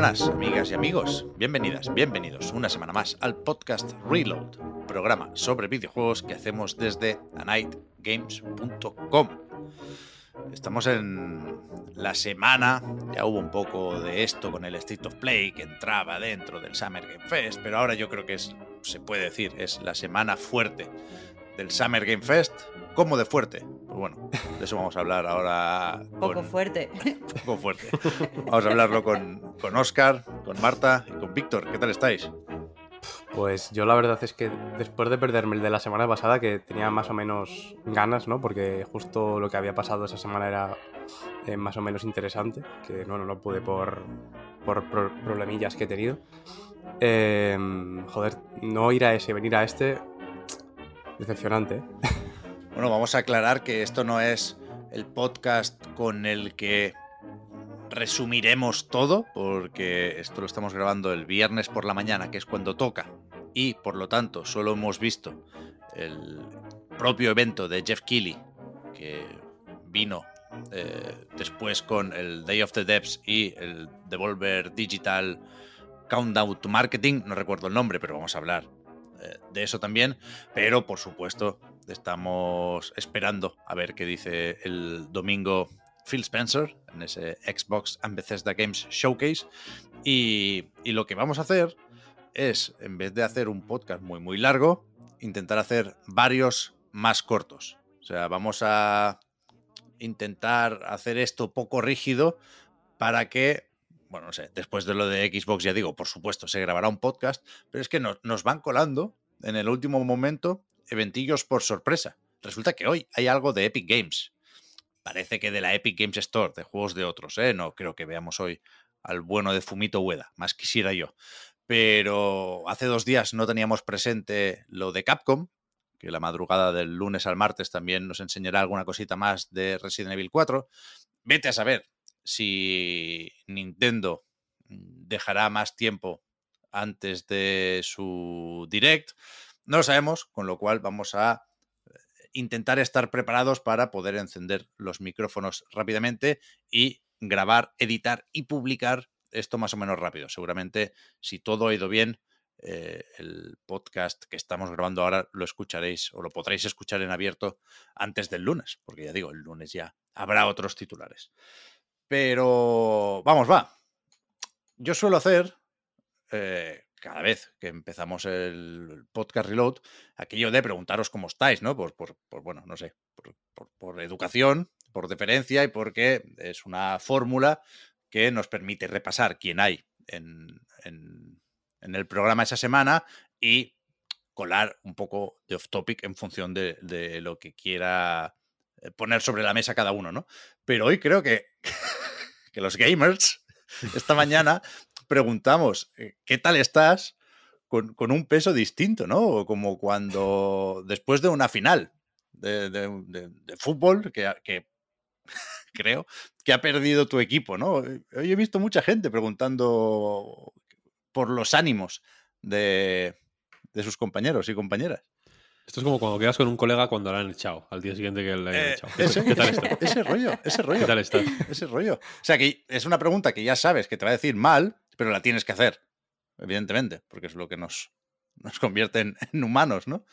buenas, amigas y amigos. Bienvenidas, bienvenidos una semana más al podcast Reload, programa sobre videojuegos que hacemos desde anightgames.com. Estamos en la semana, ya hubo un poco de esto con el State of Play que entraba dentro del Summer Game Fest, pero ahora yo creo que es, se puede decir, es la semana fuerte del Summer Game Fest. ¿Cómo de fuerte? Pues bueno, de eso vamos a hablar ahora. Poco con- fuerte. poco fuerte. Vamos a hablarlo con, con Oscar, con Marta y con Víctor. ¿Qué tal estáis? Pues yo la verdad es que después de perderme el de la semana pasada, que tenía más o menos ganas, ¿no? Porque justo lo que había pasado esa semana era eh, más o menos interesante, que no, no, no pude por, por pro- problemillas que he tenido. Eh, joder, no ir a ese, venir a este, decepcionante. Bueno, vamos a aclarar que esto no es el podcast con el que resumiremos todo, porque esto lo estamos grabando el viernes por la mañana, que es cuando toca, y por lo tanto solo hemos visto el propio evento de Jeff Keighley, que vino eh, después con el Day of the Devs y el Devolver Digital Countdown to Marketing, no recuerdo el nombre, pero vamos a hablar eh, de eso también, pero por supuesto estamos esperando a ver qué dice el domingo Phil Spencer en ese Xbox and Bethesda Games Showcase. Y, lo que vamos a hacer es, en vez de hacer un podcast muy, muy largo, intentar hacer varios más cortos. O sea, vamos a intentar hacer esto poco rígido para que, bueno, no sé, después de lo de Xbox ya digo, por supuesto, se grabará un podcast, pero es que nos, nos van colando en el último momento eventillos por sorpresa. Resulta que hoy hay algo de Epic Games. Parece que de la Epic Games Store, de juegos de otros, ¿eh? No creo que veamos hoy al bueno de Fumito Ueda, más quisiera yo. Pero hace dos días no teníamos presente lo de Capcom, que la madrugada del lunes al martes también nos enseñará alguna cosita más de Resident Evil 4. Vete a saber si Nintendo dejará más tiempo antes de su direct. No lo sabemos, con lo cual vamos a eh, intentar estar preparados para poder encender los micrófonos rápidamente y grabar, editar y publicar esto más o menos rápido. Seguramente, si todo ha ido bien, eh, el podcast que estamos grabando ahora lo escucharéis o lo podréis escuchar en abierto antes del lunes, porque ya digo, el lunes ya habrá otros titulares. Pero vamos, va. Yo suelo hacer, eh, cada vez que empezamos el podcast Reload, aquello de preguntaros cómo estáis, ¿no? Por, por- por, bueno, no sé, por, por- por educación, por deferencia y porque es una fórmula que nos permite repasar quién hay en, en- en el programa esa semana y colar un poco de off topic en función de, de lo que quiera eh, poner sobre la mesa cada uno, ¿no? Pero hoy creo que, que los gamers, esta mañana, preguntamos, eh, ¿qué tal estás? Con, con un peso distinto, ¿no? Como cuando después de una final de, de- de- fútbol, que, que creo que ha perdido tu equipo, ¿no? Hoy he visto mucha gente preguntando por los ánimos de, de sus compañeros y compañeras. Esto es como cuando quedas con un colega cuando le han echado, al día siguiente que le han Eh, echado. ¿Qué, ese, qué tal estás? ese rollo, ese rollo. ¿Qué tal estás? Ese rollo. O sea, que es una pregunta que ya sabes que te va a decir mal, pero la tienes que hacer, evidentemente, porque es lo que nos, nos convierte en, en humanos, ¿no?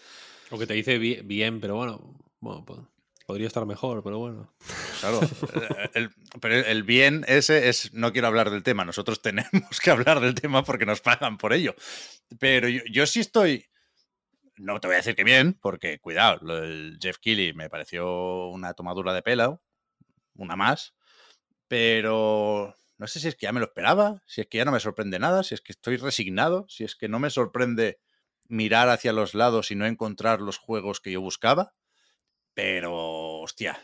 O que te dice bi- bien, pero bueno, bueno pues, podría estar mejor, pero bueno. Claro. el- pero el bien ese es, no quiero hablar del tema, nosotros tenemos que hablar del tema porque nos pagan por ello. Pero yo, yo sí estoy, no te voy a decir que bien, porque cuidado, lo del Jeff Keighley me pareció una tomadura de pelo, una más, pero no sé si es que ya me lo esperaba, si es que ya no me sorprende nada, si es que estoy resignado, si es que no me sorprende mirar hacia los lados y no encontrar los juegos que yo buscaba. Pero, hostia,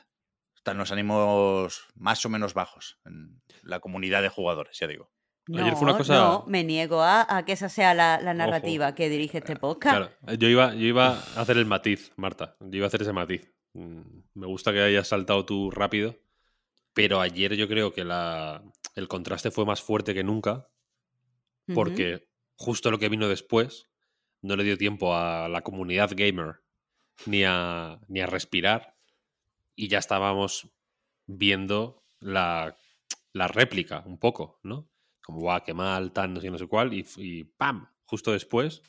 están los ánimos más o menos bajos en la comunidad de jugadores, ya digo. Ayer fue una cosa- no, me niego a, a que esa sea la, la narrativa que dirige este podcast. Claro, yo iba, yo iba a hacer el matiz, Marta. Yo iba a hacer ese matiz. Mm, Me gusta que hayas saltado tú rápido, pero ayer yo creo que la, el contraste fue más fuerte que nunca, porque justo lo que vino después no le dio tiempo a la comunidad gamer ni a, ni a respirar y ya estábamos viendo la, la réplica un poco, ¿no? Como, guau, qué mal, tan, no sé, no sé cuál, y, y ¡pam! Justo después,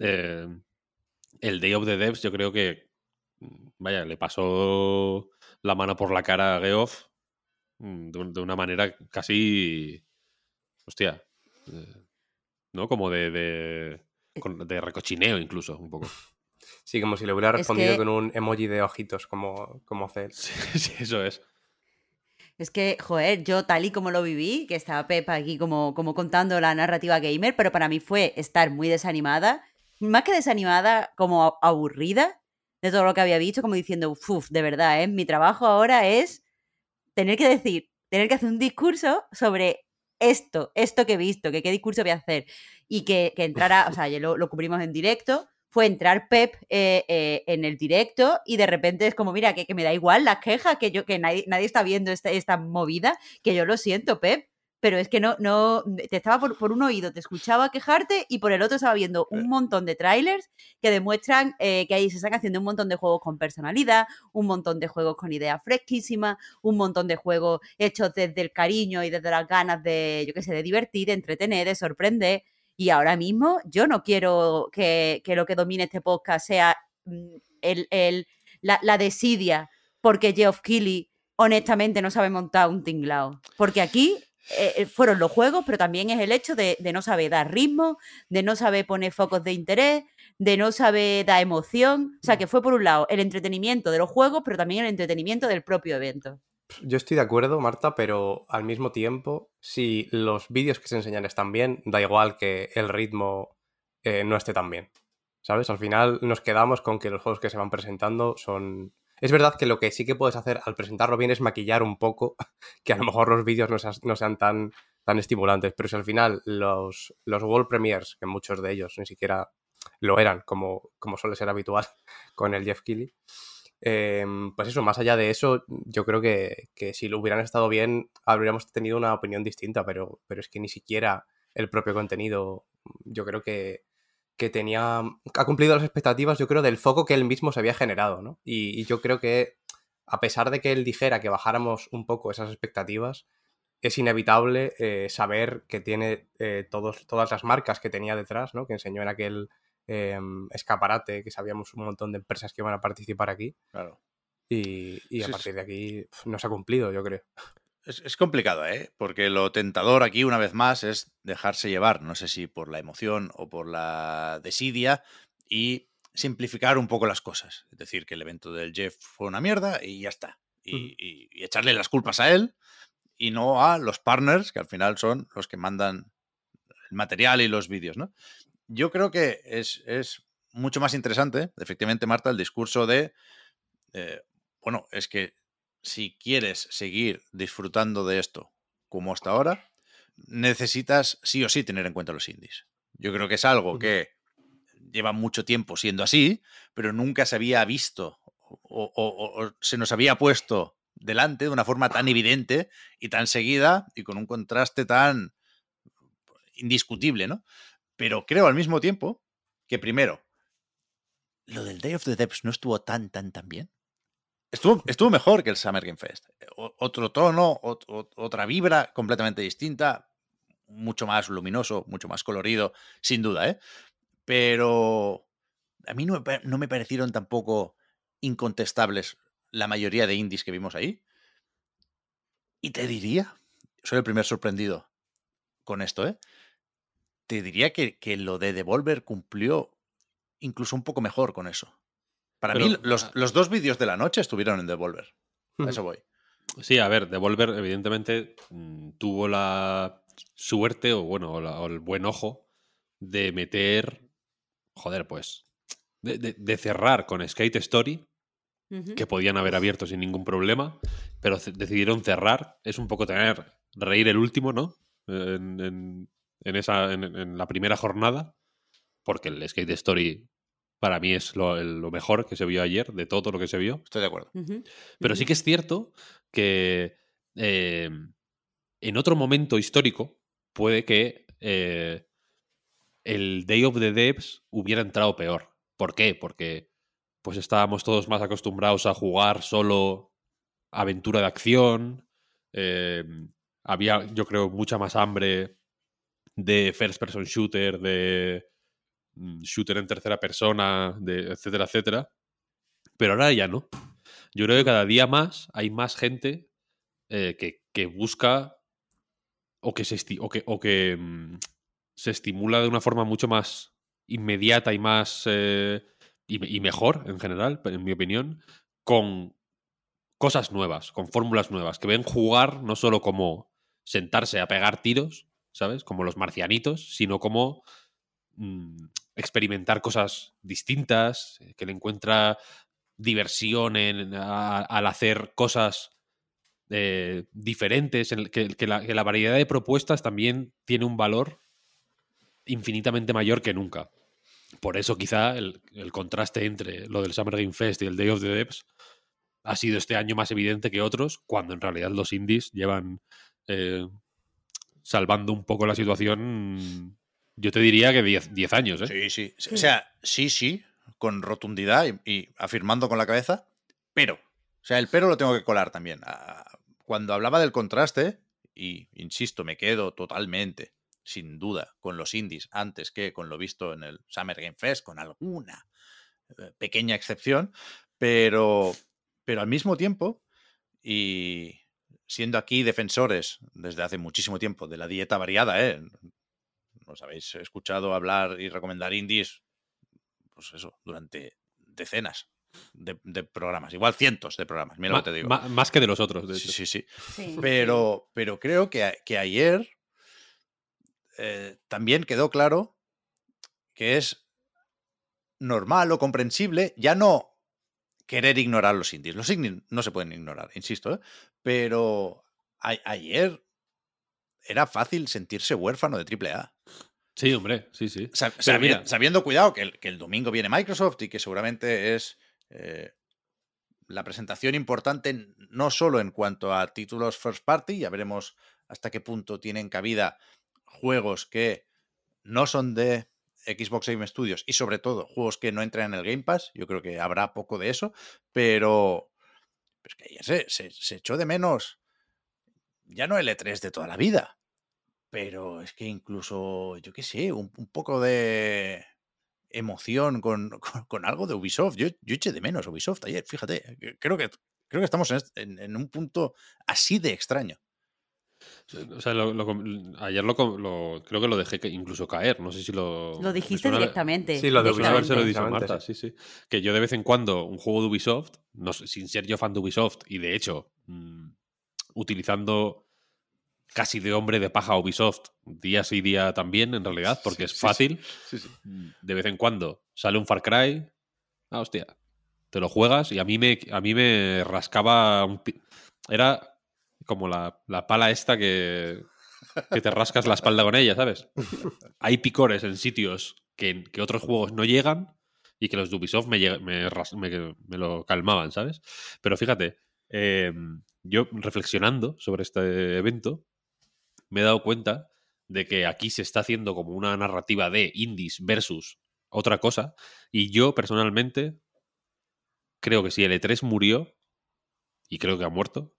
eh, el Day of the Devs yo creo que, mm, vaya, le pasó la mano por la cara a Geoff mm, de, un- de una manera casi, hostia, eh, ¿no? Como de, de, con- de recochineo incluso, un poco. Sí, como si le hubiera Es respondido que- con un emoji de ojitos, como, como hace él. Sí, sí, eso es. Es que, joder, yo tal y como lo viví, que estaba Pepa aquí como, como contando la narrativa gamer, pero para mí fue estar muy desanimada, más que desanimada, como aburrida de todo lo que había visto, como diciendo, uff, de verdad, ¿eh? mi trabajo ahora es tener que decir, tener que hacer un discurso sobre esto, esto que he visto, que qué discurso voy a hacer. Y que, que entrara, o sea, ya lo, lo cubrimos en directo, fue entrar Pep eh, eh, en el directo y de repente es como, mira, que, que me da igual las quejas, que yo que nadie, nadie está viendo esta, esta movida, que yo lo siento, Pep, pero es que no, no, te estaba por, por un oído, te escuchaba quejarte y por el otro estaba viendo un montón de trailers que demuestran eh, que ahí se están haciendo un montón de juegos con personalidad, un montón de juegos con ideas fresquísimas, un montón de juegos hechos desde el cariño y desde las ganas de, yo qué sé, de divertir, de entretener, de sorprender. Y ahora mismo yo no quiero que, que lo que domine este podcast sea mm, el, el- la, la desidia porque Geoff Keighley honestamente no sabe montar un tinglao. Porque aquí eh, eh, fueron los juegos, pero también es el hecho de, de no saber dar ritmo, de no saber poner focos de interés, de no saber dar emoción. O sea, que fue por un lado el entretenimiento de los juegos, pero también el entretenimiento del propio evento. Yo estoy de acuerdo, Marta, pero al mismo tiempo, si los vídeos que se enseñan están bien, da igual que el ritmo eh, no esté tan bien. ¿Sabes? Al final nos quedamos con que los juegos que se van presentando son... Es verdad que lo que sí que puedes hacer al presentarlo bien es maquillar un poco, que a lo mejor los vídeos no, sean tan, tan estimulantes, pero si al final los, los World Premiers, que muchos de ellos ni siquiera lo eran, como, como suele ser habitual con el Jeff Keighley, eh, pues eso, más allá de eso, yo creo que, que si lo hubieran estado bien, habríamos tenido una opinión distinta, pero, pero es que ni siquiera el propio contenido, yo creo que, que tenía, ha cumplido las expectativas, yo creo, del foco que él mismo se había generado, ¿no? Y, y yo creo que, a pesar de que él dijera que bajáramos un poco esas expectativas, es inevitable eh, saber que tiene eh, todos, todas las marcas que tenía detrás, ¿no? Que enseñó en aquel eh, escaparate, que sabíamos un montón de empresas que iban a participar aquí. Claro. Y, y a Sí, partir de aquí no se ha cumplido, yo creo. Es, es complicado, ¿eh? Porque lo tentador aquí, una vez más, es dejarse llevar, no sé si por la emoción o por la desidia, y simplificar un poco las cosas. Es decir, que el evento del Jeff fue una mierda y ya está. Y, Ujú. y- y echarle las culpas a él y no a los partners, que al final son los que mandan el material y los vídeos, ¿no? Yo creo que es, es mucho más interesante, efectivamente, Marta, el discurso de, eh, bueno, es que si quieres seguir disfrutando de esto como hasta ahora, necesitas sí o sí tener en cuenta los indies. Yo creo que es algo que lleva mucho tiempo siendo así, pero nunca se había visto o, o- o- o se nos había puesto delante de una forma tan evidente y tan seguida y con un contraste tan indiscutible, ¿no? Pero creo al mismo tiempo que primero, lo del Day of the Devs no estuvo tan, tan, tan bien. Estuvo, estuvo mejor que el Summer Game Fest. O- otro tono, ot- ot- otra vibra completamente distinta, mucho más luminoso, mucho más colorido, sin duda, ¿eh? Pero a mí no no me parecieron tampoco incontestables la mayoría de indies que vimos ahí. Y te diría, soy el primer sorprendido con esto, ¿eh? Te diría que, que lo de Devolver cumplió incluso un poco mejor con eso. Para Pero, mí, los, ah, los dos vídeos de la noche estuvieron en Devolver. A eso voy. Sí, a ver, Devolver evidentemente mm, tuvo la suerte o bueno, o, la- o el buen ojo de meter joder, pues, de, de- de cerrar con Skate Story, que podían haber abierto sin ningún problema, pero decidieron cerrar. Es un poco tener, reír el último, ¿no? En, en- en esa, en, en la primera jornada, porque el Skate Story para mí es lo, el- lo mejor que se vio ayer, de todo lo que se vio. Estoy de acuerdo. Pero sí que es cierto que eh, en otro momento histórico puede que eh, el Day of the Devs hubiera entrado peor. ¿Por qué? Porque pues estábamos todos más acostumbrados a jugar solo aventura de acción. eh, había, yo creo, mucha más hambre de first person shooter, de mm, shooter en tercera persona, de etcétera, etcétera. Pero ahora ya no. Yo creo que cada día más hay más gente eh, que, que busca o que, se, o que, o que mm, se estimula de una forma mucho más inmediata y más eh, y mejor en general, en mi opinión, con cosas nuevas, con fórmulas nuevas, que ven jugar no solo como sentarse a pegar tiros, ¿sabes? Como los marcianitos, sino como mm, experimentar cosas distintas, eh, que le encuentra diversión en, al hacer cosas eh, diferentes, en que, que la variedad de propuestas también tiene un valor infinitamente mayor que nunca. Por eso quizá el, el contraste entre lo del Summer Game Fest y el Day of the Devs ha sido este año más evidente que otros, cuando en realidad los indies llevan eh, salvando un poco la situación, yo te diría que 10 años. ¿eh? Sí, sí. O sea, sí, sí, con rotundidad y, y afirmando con la cabeza, pero, o sea, el pero lo tengo que colar también. Ah, Cuando hablaba del contraste, y insisto, me quedo totalmente, sin duda, con los indies antes que con lo visto en el Summer Game Fest, con alguna eh, pequeña excepción, pero, pero al mismo tiempo, y siendo aquí defensores desde hace muchísimo tiempo de la dieta variada, ¿eh? Nos habéis escuchado hablar y recomendar indies, pues eso, durante decenas de, de programas, igual cientos de programas, mira lo que te digo. más que de los otros. de Sí, hecho. sí, sí. Sí. Pero, pero creo que, a- que ayer eh, también quedó claro que es normal o comprensible, ya no querer ignorar los indies. Los indies no se pueden ignorar, insisto, ¿eh? pero a- ayer era fácil sentirse huérfano de AAA. Sí, hombre, sí, sí. Sab- mira- sabiendo, cuidado, que el, que el domingo viene Microsoft y que seguramente es eh, la presentación importante no solo en cuanto a títulos first party, ya veremos hasta qué punto tienen cabida juegos que no son de Xbox Game Studios y sobre todo juegos que no entran en el Game Pass, yo creo que habrá poco de eso, pero, es que ayer se, se- se echó de menos ya no el E3 de toda la vida, pero es que incluso, yo qué sé, un, poco de emoción con, con- algo de Ubisoft. Yo, yo eché de menos Ubisoft ayer, fíjate. Creo que, creo que estamos en, est- en- en un punto así de extraño. O sea, lo- lo com- ayer lo, lo- creo que lo dejé que incluso caer. No sé si lo. Lo dijiste suena- directamente. Sí, lo de Ubisoft, dicho a precisamente, Marta, sí, sí. Que yo de vez en cuando un juego de Ubisoft, no sé, sin ser yo fan de Ubisoft, y de hecho, mm, utilizando casi de hombre de paja Ubisoft, día sí día también, en realidad, porque Sí, es sí, sí. fácil. Sí, sí. De vez en cuando sale un Far Cry. Ah, hostia. Te lo juegas y a mí me, a mí me rascaba un Era como la, la pala esta que, que te rascas la espalda con ella, ¿sabes? Hay picores en sitios que, que otros juegos no llegan y que los de Ubisoft me, me, me- me lo calmaban, ¿sabes? Pero fíjate, eh, yo reflexionando sobre este evento, me he dado cuenta de que aquí se está haciendo como una narrativa de indies versus otra cosa. Y yo personalmente creo que si el E3 murió, y creo que ha muerto,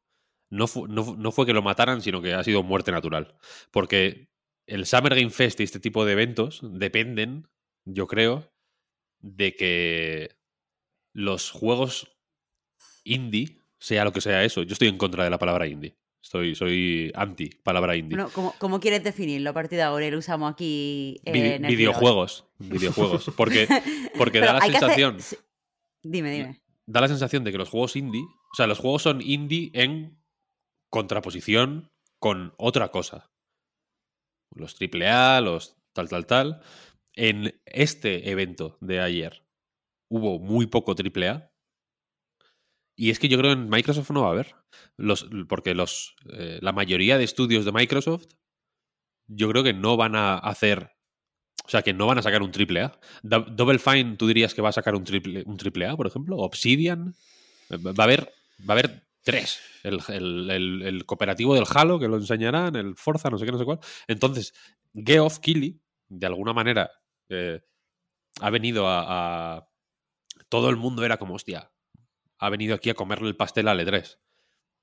no, fu- no, no fue que lo mataran, sino que ha sido muerte natural. Porque el Summer Game Fest y este tipo de eventos dependen, yo creo, de que los juegos indie, sea lo que sea eso, yo estoy en contra de la palabra indie. Estoy, soy anti palabra indie. Bueno, ¿cómo, cómo quieres definirlo a partir de ahora? Lo usamos aquí eh, Vide- en el videojuegos. Videojuegos. Porque, porque da la hacer- sensación. Dime, dime. Da la sensación de que los juegos indie. O sea, los juegos son indie en contraposición con otra cosa. Los AAA, los tal, tal, tal. en este evento de ayer hubo muy poco AAA. Y es que yo creo que en Microsoft no va a haber. Los, porque los, eh, la mayoría de estudios de Microsoft, yo creo que no van a hacer. O sea, que no van a sacar un AAA. Do- Double Fine, tú dirías que va a sacar un triple, un por ejemplo. Obsidian. Eh, Va a haber, va a haber tres. El, el- el- cooperativo del Halo, que lo enseñarán, el Forza, no sé qué, no sé cuál. Entonces, Geoff Keighley, de alguna manera, eh, ha venido a, Todo el mundo era como, hostia, ha venido aquí a comerle el pastel al E3.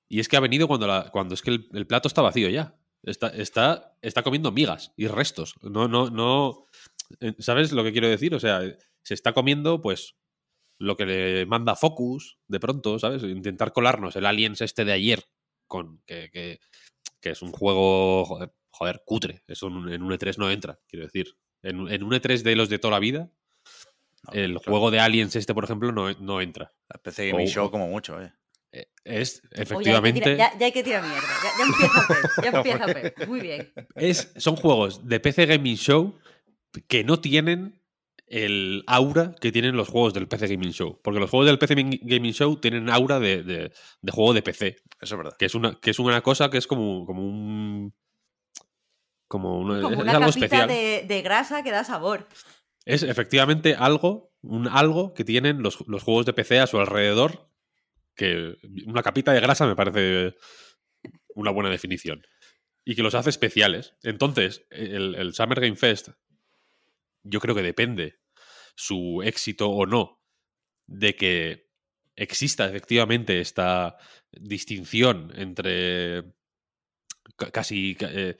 Y es que ha venido cuando, cuando es que el, el plato está vacío ya. Está, está, está comiendo migas y restos. No, no, no. eh, ¿Sabes lo que quiero decir? O sea, se está comiendo, pues, lo que le manda Focus de pronto, ¿sabes? Intentar colarnos el Aliens este de ayer, con que, que- que es un juego, joder, joder, cutre. Eso en un en un E3 no entra, quiero decir. En, en un E3 de los de toda la vida, No, el claro. juego de Aliens este, por ejemplo, no, no entra. La PC Gaming Show como mucho, eh. Eh, Es, efectivamente, ya, hay que tirar mierda. Ya, ya empieza Pep. Ya empieza Pep. Muy bien. es, son juegos de PC Gaming Show que no tienen el aura que tienen los juegos del PC Gaming Show. Porque los juegos del PC Gaming Show tienen aura de, de- de juego de PC. Eso es verdad. Que es una, que es una cosa que es como, como un. Como, una- Como es una algo capita especial. de, de grasa que da sabor. Es efectivamente algo, un algo que tienen los, los juegos de PC a su alrededor. Que una capita de grasa me parece una buena definición. Y que los hace especiales. Entonces, el, el Summer Game Fest, yo creo que depende su éxito o no de que exista efectivamente esta distinción entre ca- casi, ca- eh,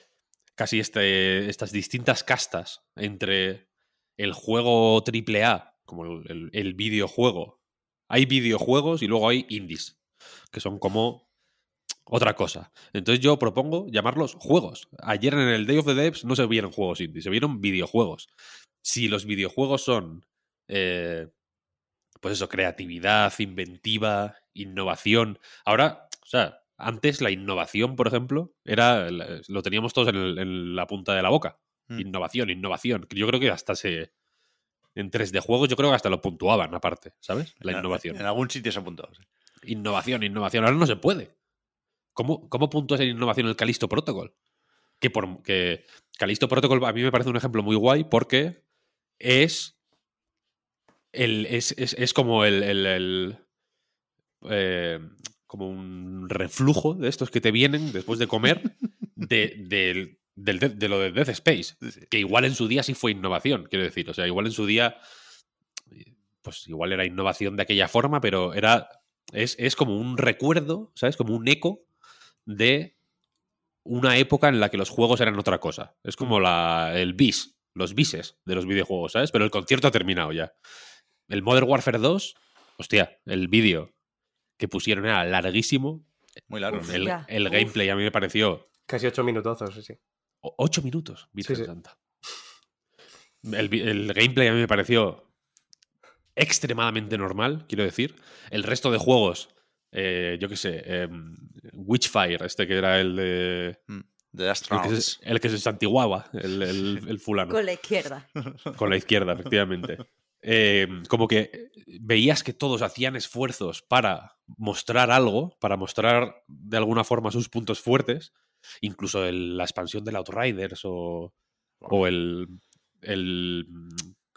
casi este, estas distintas castas entre el juego AAA, como el, el- el videojuego. Hay videojuegos y luego hay indies, que son como otra cosa. Entonces yo propongo llamarlos juegos. Ayer en el Day of the Devs no se vieron juegos indies, se vieron videojuegos. Si los videojuegos son, eh, pues eso, creatividad, inventiva, innovación. Ahora, o sea, antes la innovación, por ejemplo, era lo teníamos todos en, el- en la punta de la boca. Mm. Innovación, innovación. Yo creo que hasta se... En 3D juegos yo creo que hasta lo puntuaban aparte, ¿sabes? La En- innovación. En, algún sitio se ha apuntado. sí. Innovación, innovación. Ahora no se puede. ¿Cómo, cómo puntúas en innovación el Calisto Protocol? Que, por, que Calisto Protocol a mí me parece un ejemplo muy guay porque es. El, es, es, es como el. el- el, eh, como un reflujo de estos que te vienen después de comer de, de, de lo de Death Space. Que igual en su día sí fue innovación, quiero decir. O sea, igual en su día. Pues igual era innovación de aquella forma, pero era. Es, es como un recuerdo, ¿sabes? Como un eco de una época en la que los juegos eran otra cosa. Es como la, el bis, los bises de los videojuegos, ¿sabes? Pero el concierto ha terminado ya. El Modern Warfare 2, hostia, el vídeo que pusieron era larguísimo. Muy largo. Uf, El, el uf. gameplay a mí me pareció Casi ocho minutazos, sí, sí. o- ocho minutos, Virgen sí. Santa. El, el gameplay a mí me pareció extremadamente normal, quiero decir. El resto de juegos, eh, yo qué sé, em, Witchfire, este que era el de... The El que, se, el que se santiguaba, el, el- el fulano. Con la izquierda. Con la izquierda, efectivamente. Eh, como que veías que todos hacían esfuerzos para mostrar algo, para mostrar de alguna forma sus puntos fuertes, incluso el- la expansión del Outriders o, o el, el,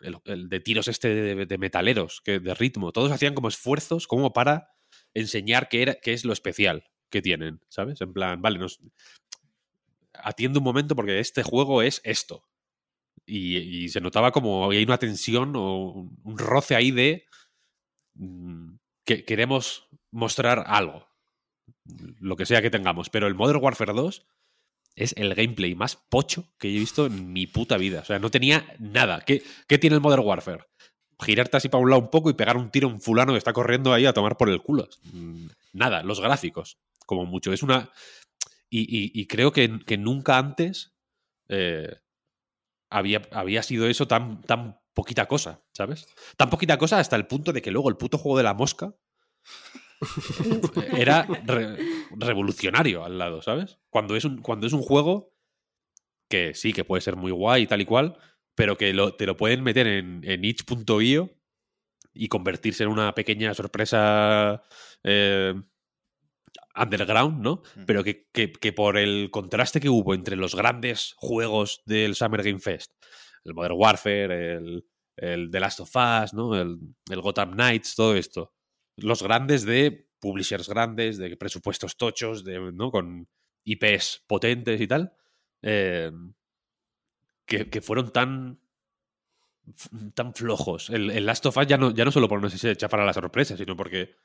el- el de tiros este de, de metaleros, que, de ritmo. Todos hacían como esfuerzos como para enseñar qué, era, qué es lo especial que tienen, ¿sabes? En plan, vale, nos atiende un momento porque este juego es esto. Y, se notaba como hay una tensión o un, un roce ahí de mm, que queremos mostrar algo. Lo que sea que tengamos. Pero el Modern Warfare 2 es el gameplay más pocho que he visto en mi puta vida. O sea, no tenía nada. ¿Qué, qué tiene el Modern Warfare? Girarte así para un lado un poco y pegar un tiro a un fulano que está corriendo ahí a tomar por el culo. Mm, Nada, los gráficos, como mucho. Es una. Y, y- y creo que, que nunca antes eh, había, había sido eso tan, tan poquita cosa, ¿sabes? Tan poquita cosa hasta el punto de que luego el puto juego de la mosca era re- revolucionario al lado, ¿sabes? Cuando es, un, cuando es un juego que sí, que puede ser muy guay y tal y cual, pero que lo- te lo pueden meter en, en itch.io y convertirse en una pequeña sorpresa eh, underground, ¿no? Mm. Pero que, que- que por el contraste que hubo entre los grandes juegos del Summer Game Fest, el Modern Warfare, el, el The Last of Us, ¿no? El, el Gotham Knights, todo esto. Los grandes de publishers grandes, de presupuestos tochos, de, ¿no? Con IPs potentes y tal. eh, que, que fueron tan tan flojos. El, el Last of Us ya no, ya no solo por no sé si se echa para la sorpresa, sino porque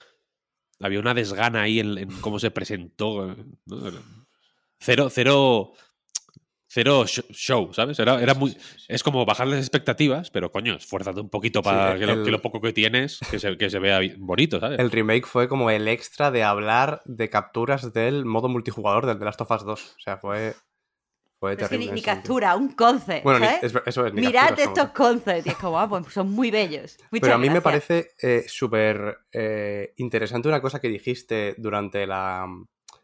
había una desgana ahí en, en cómo se presentó. ¿no? Cero, cero, cero sh- show, ¿sabes? Era, era muy, es como bajar las expectativas, pero coño, esfuérzate un poquito para que, lo, que lo poco que tienes, que se, que se vea bonito, ¿sabes? El remake fue como el extra de hablar de capturas del modo multijugador del The Last of Us 2. O sea, fue, fue es que ni, captura, un concept. Bueno, ¿sabes? es ver- eso es, ni Mirad estos concepts. Y es como, ah, pues son muy bellos. Muchas Pero a mí me parece eh, súper eh, interesante una cosa que dijiste durante la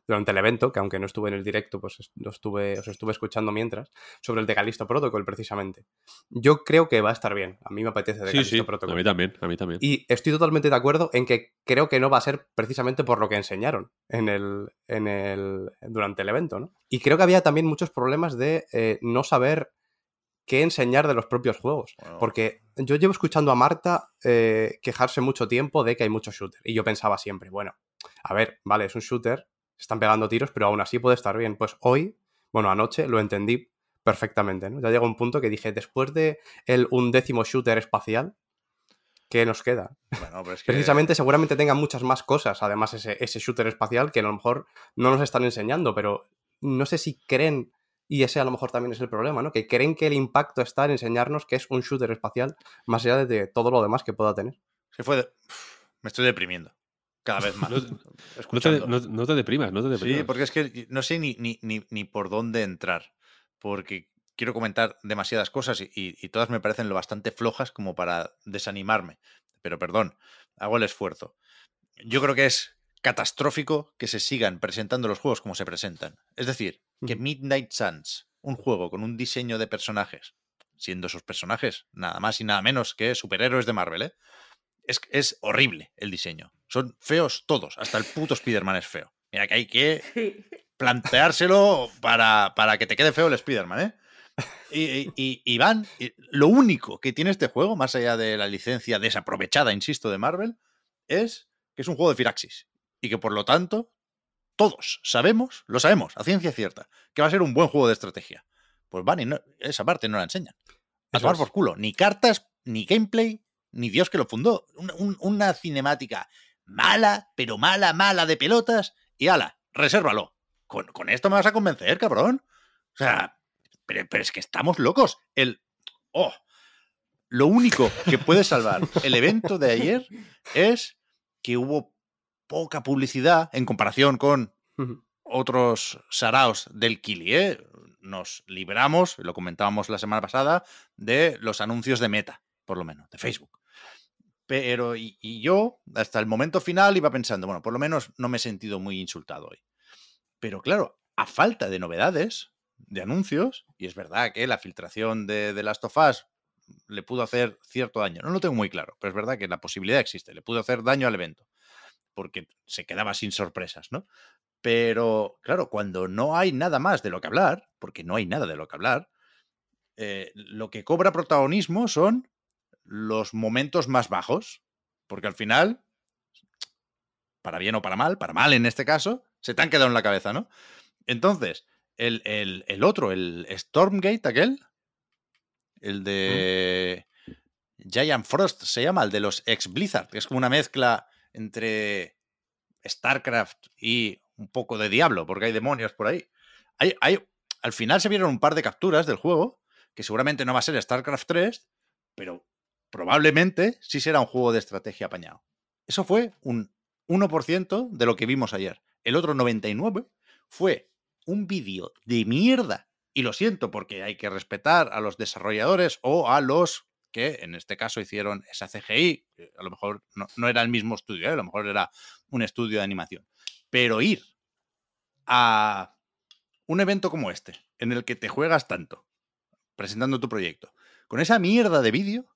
durante el evento, que aunque no estuve en el directo, pues es- lo estuve, os estuve escuchando mientras, sobre el de Callisto Protocol, precisamente. Yo creo que va a estar bien. A mí me apetece de sí, Callisto sí, a Protocol. mí también, a mí también. Y estoy totalmente de acuerdo en que creo que no va a ser precisamente por lo que enseñaron en el, en el, durante el evento, ¿no? Y creo que había también muchos problemas de eh, no saber qué enseñar de los propios juegos. Porque yo llevo escuchando a Marta eh, quejarse mucho tiempo de que hay muchos shooters. Y yo pensaba siempre, bueno, a ver, vale, es un shooter, están pegando tiros, pero aún así puede estar bien. Pues hoy, bueno, anoche lo entendí perfectamente, ¿no? Ya llegó un punto que dije, después de el undécimo shooter espacial, ¿qué nos queda? Bueno, pero es que- Precisamente, seguramente tengan muchas más cosas, además ese, ese shooter espacial que a lo mejor no nos están enseñando, pero no sé si creen, y ese a lo mejor también es el problema, ¿no? Que creen que el impacto está en enseñarnos que es un shooter espacial, más allá de todo lo demás que pueda tener. Se fue. de- Me estoy deprimiendo. Cada vez más. No- te, escuchando. no- no te deprimas, no te deprimas. Sí, porque es que no sé ni, ni, ni, ni por dónde entrar. Porque quiero comentar demasiadas cosas y, y- y todas me parecen lo bastante flojas como para desanimarme. Pero perdón, hago el esfuerzo. Yo creo que es catastrófico que se sigan presentando los juegos como se presentan. Es decir, que. Midnight Suns, un juego con un diseño de personajes, siendo esos personajes nada más y nada menos que superhéroes de Marvel, ¿eh? Es, es horrible el diseño. Son feos todos, hasta el puto Spider-Man es feo. Mira que hay que planteárselo para, para que te quede feo el Spider-Man, ¿eh? Y, y- van, y lo único que tiene este juego, más allá de la licencia desaprovechada, insisto, de Marvel, es que es un juego de Firaxis. Y que por lo tanto, todos sabemos, lo sabemos, a ciencia cierta, que va a ser un buen juego de estrategia. Pues van y no- esa parte no la enseñan. A tomar por culo. Ni cartas, ni gameplay, ni Dios que lo fundó. Una, un- una cinemática mala, pero mala, mala de pelotas. Y ala, resérvalo. Con, con esto me vas a convencer, cabrón. O sea, pero, pero es que estamos locos. El. Oh. Lo único que puede salvar el evento de ayer es que hubo poca publicidad en comparación con otros saraos del Kili, ¿eh? Nos libramos, lo comentábamos la semana pasada, de los anuncios de Meta, por lo menos, de Facebook. Pero, y, yo, hasta el momento final, iba pensando, bueno, por lo menos no me he sentido muy insultado hoy. Pero claro, a falta de novedades, de anuncios, y es verdad que la filtración de, de Last of Us le pudo hacer cierto daño. No lo tengo muy claro, pero es verdad que la posibilidad existe, le pudo hacer daño al evento, porque se quedaba sin sorpresas, ¿no? Pero, claro, cuando no hay nada más de lo que hablar, porque no hay nada de lo que hablar, eh, lo que cobra protagonismo son los momentos más bajos. Porque al final, para bien o para mal, para mal en este caso, se te han quedado en la cabeza, ¿no? Entonces, el, el- el otro, el Stormgate, aquel, el de Giant Frost, se llama, el de los ex Blizzard, que es como una mezcla entre StarCraft y un poco de Diablo, porque hay demonios por ahí. Hay, hay, al final se vieron un par de capturas del juego, que seguramente no va a ser StarCraft 3, pero probablemente sí será un juego de estrategia apañado. Eso fue un 1% de lo que vimos ayer. El otro 99% fue un vídeo de mierda. Y lo siento porque hay que respetar a los desarrolladores o a los que en este caso hicieron esa CGI. A lo mejor no, no era el mismo estudio, ¿eh? a lo mejor era un estudio de animación. Pero ir a un evento como este, en el que te juegas tanto, presentando tu proyecto, con esa mierda de vídeo,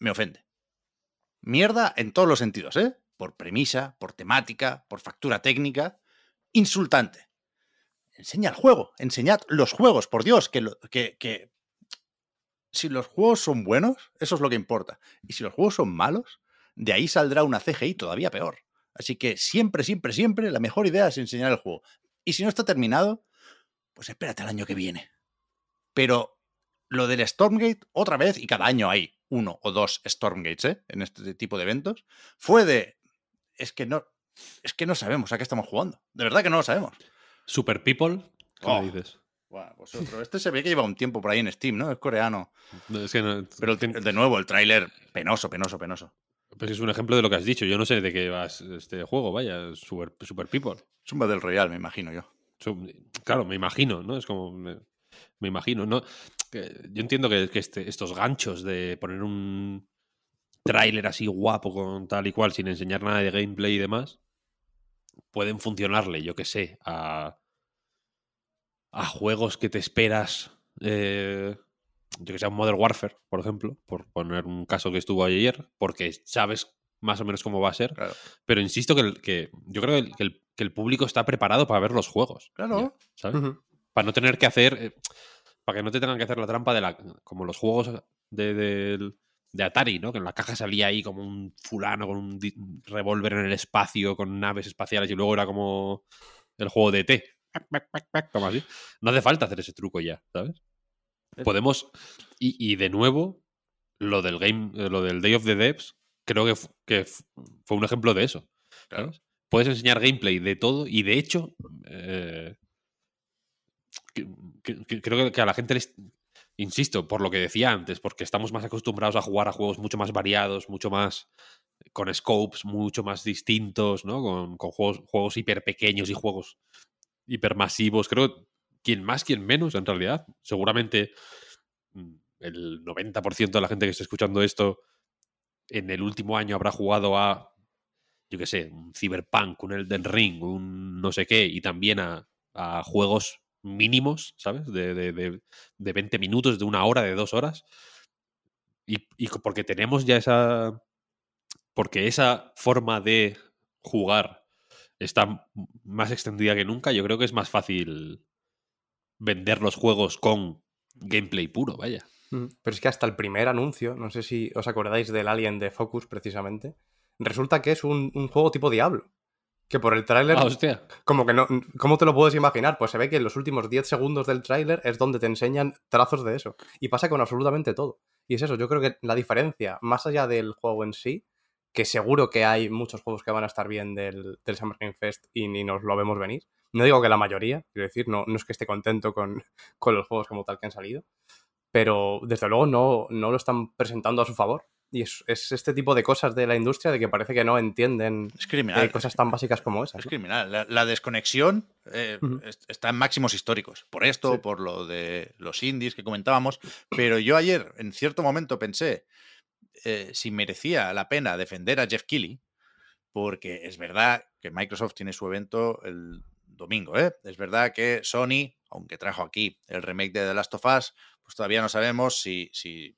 me ofende. Mierda en todos los sentidos, ¿eh? Por premisa, por temática, por factura técnica. Insultante. Enseña el juego, enseñad los juegos, por Dios, que, lo- que, que si los juegos son buenos, eso es lo que importa. Y si los juegos son malos, de ahí saldrá una CGI todavía peor. Así que siempre, siempre, siempre la mejor idea es enseñar el juego. Y si no está terminado, pues espérate al año que viene. Pero lo del Stormgate, otra vez, y cada año hay uno o dos Stormgates ¿eh? en este tipo de eventos, fue de. Es que no. Es que no sabemos a qué estamos jugando. De verdad que no lo sabemos. Super People, ¿cómo Oh. dices? Buah, pues. Este se ve que lleva un tiempo por ahí en Steam, ¿no? Es coreano. No, Es que no- Pero el- de nuevo, el tráiler penoso, penoso, penoso. pues es un ejemplo de lo que has dicho. Yo no sé de qué va este juego, vaya, Super, Super People. Es un Battle Royale, me imagino yo. Claro, me imagino, ¿no? Es como. Me, imagino, ¿no? Yo entiendo que, que este- estos ganchos de poner un tráiler así guapo con tal y cual, sin enseñar nada de gameplay y demás, pueden funcionarle, yo que sé, a, a juegos que te esperas. eh, yo que sé, un Modern Warfare, por ejemplo, por poner un caso que estuvo ayer, porque sabes más o menos cómo va a ser. Claro. Pero insisto que, el- que yo creo que el, que el- público está preparado para ver los juegos. Claro. ya, ¿sabes? Para no tener que hacer. eh, para que no te tengan que hacer la trampa de la. Como los juegos de, de Atari, ¿no? Que en la caja salía ahí como un fulano con un revólver en el espacio, con naves espaciales, y luego era como el juego de T. Como así. No hace falta hacer ese truco ya, ¿sabes? Podemos. Y, y de nuevo, lo del game, eh, lo del Day of the Devs, creo que, que fu- fue un ejemplo de eso. ¿sabes? Puedes enseñar gameplay de todo y de hecho. eh, que- que- que- creo que- que a la gente les. Insisto, por lo que decía antes, porque estamos más acostumbrados a jugar a juegos mucho más variados, mucho más con scopes mucho más distintos, ¿no? Con, juegos, juegos hiper pequeños y juegos hipermasivos. Creo quien más, quien menos, en realidad. Seguramente mm, el 90% de la gente que esté escuchando esto en el último año habrá jugado a, yo qué sé, un Cyberpunk, un Elden Ring, un no sé qué, y también a juegos mínimos, ¿sabes? De, de, de, de 20 minutos, de una hora, de dos horas. Y, y porque tenemos ya esa. Porque esa forma de jugar está más extendida que nunca, yo creo que es más fácil vender los juegos con gameplay puro, vaya. Mm, Pero es que hasta el primer anuncio, no sé si os acordáis del Alien de Focus precisamente, resulta que es un, un juego tipo Diablo. Que por el tráiler, Ah, hostia. como que no... ¿Cómo te lo puedes imaginar? Pues se ve que en los últimos 10 segundos del tráiler es donde te enseñan trazos de eso. Y pasa con absolutamente todo. Y es eso, yo creo que la diferencia, más allá del juego en sí, que seguro que hay muchos juegos que van a estar bien del, del Summer Game Fest y ni nos lo vemos venir. No digo que la mayoría, quiero decir, no, no es que esté contento con, con los juegos como tal que han salido, pero desde luego no, no lo están presentando a su favor. Y es, es este tipo de cosas de la industria de que parece que no entienden Es criminal. eh, cosas tan básicas como esas. Es ¿no? criminal. La, la desconexión eh, está en máximos históricos. Por esto, Sí. por lo de los indies que comentábamos. Pero yo ayer, en cierto momento, pensé eh, si merecía la pena defender a Jeff Keighley, porque es verdad que Microsoft tiene su evento el domingo. ¿eh? Es verdad que Sony, aunque trajo aquí el remake de The Last of Us, pues todavía no sabemos si, si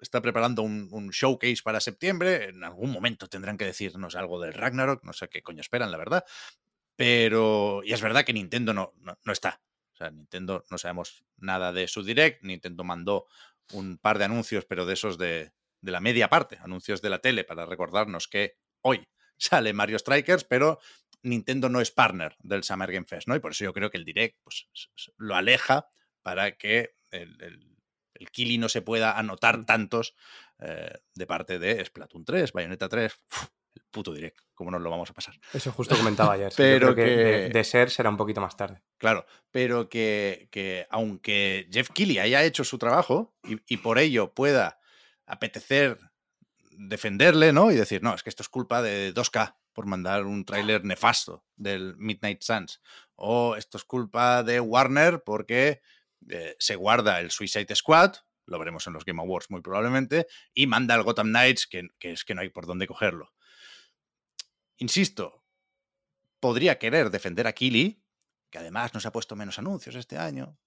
está preparando un, un showcase para septiembre. En algún momento tendrán que decirnos algo del Ragnarok. No sé qué coño esperan, la verdad. Pero. Y es verdad que Nintendo no, no, está. O sea, Nintendo no sabemos nada de su direct. Nintendo mandó un par de anuncios, pero de esos de, de la media parte, anuncios de la tele, para recordarnos que hoy sale Mario Strikers, pero Nintendo no es partner del Summer Game Fest, ¿no? Y por eso yo creo que el direct pues, lo aleja para que el, el Kili no se pueda anotar tantos eh, de parte de Splatoon 3, Bayonetta 3. uf, el puto direct, ¿cómo nos lo vamos a pasar? Eso justo comentaba ayer. Pero creo que, de, que- de ser será un poquito más tarde. Claro, pero que, que aunque Jeff Keighley haya hecho su trabajo y, y por ello pueda apetecer defenderle, ¿no? Y decir, no, es que esto es culpa de 2K por mandar un tráiler nefasto del Midnight Suns. O esto es culpa de Warner porque eh, se guarda el Suicide Squad, lo veremos en los Game Awards muy probablemente, y manda el Gotham Knights, que, que es que no hay por dónde cogerlo. Insisto, podría querer defender a Keighley, que además nos ha puesto menos anuncios este año,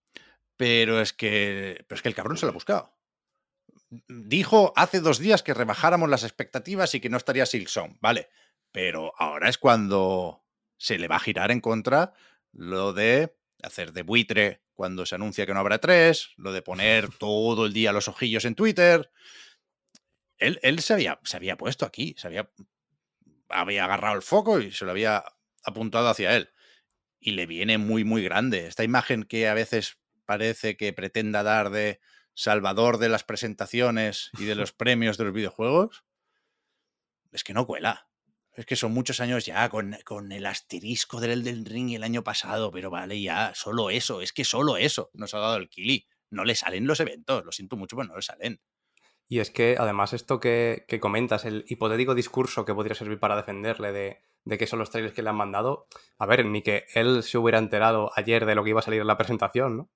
pero es que, pero es que el cabrón se lo ha buscado. dijo hace dos días que rebajáramos las expectativas y que no estaría Silksong, vale. Pero ahora es cuando se le va a girar en contra lo de hacer de buitre cuando se anuncia que no habrá tres, lo de poner todo el día los ojillos en Twitter. Él, él se, había, se había puesto aquí, se había, había agarrado el foco y se lo había apuntado hacia él. Y le viene muy, muy grande. Esta imagen que a veces parece que pretenda dar de salvador de las presentaciones y de los premios de los videojuegos, es que no cuela. Es que son muchos años ya con, con el asterisco del Elden Ring el año pasado, pero vale, ya, solo eso, es que solo eso nos ha dado el Kili. No le salen los eventos, lo siento mucho, pero no le salen. Y es que además esto que, que comentas, el hipotético discurso que podría servir para defenderle de, de que son los trailers que le han mandado, a ver, ni que él se hubiera enterado ayer de lo que iba a salir en la presentación, ¿no?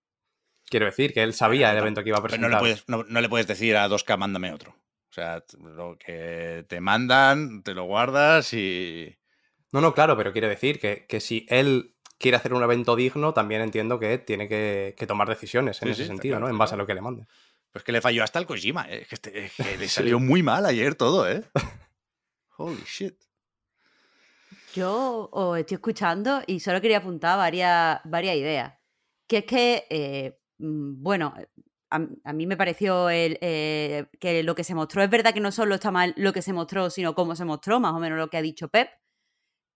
Quiero decir que él sabía el evento que iba a Pero presentar. no le, puedes, no, no le puedes decir a 2K, mándame otro. O sea, lo que te mandan, te lo guardas y. No, no, claro, pero quiere decir que, que si él quiere hacer un evento digno, también entiendo que tiene que, que tomar decisiones en Sí, ese sí, sentido, claro, ¿no? En base a lo que le mande. Pues que le falló hasta el Kojima, ¿eh? Es que, este- es que le salió muy mal ayer todo, ¿eh? Holy shit. Yo os estoy escuchando y solo quería apuntar varias, varias ideas. Que es que, eh, mm, bueno, a, mí me pareció el, eh, que lo que se mostró, es verdad que no solo está mal lo que se mostró, sino cómo se mostró, más o menos lo que ha dicho Pep.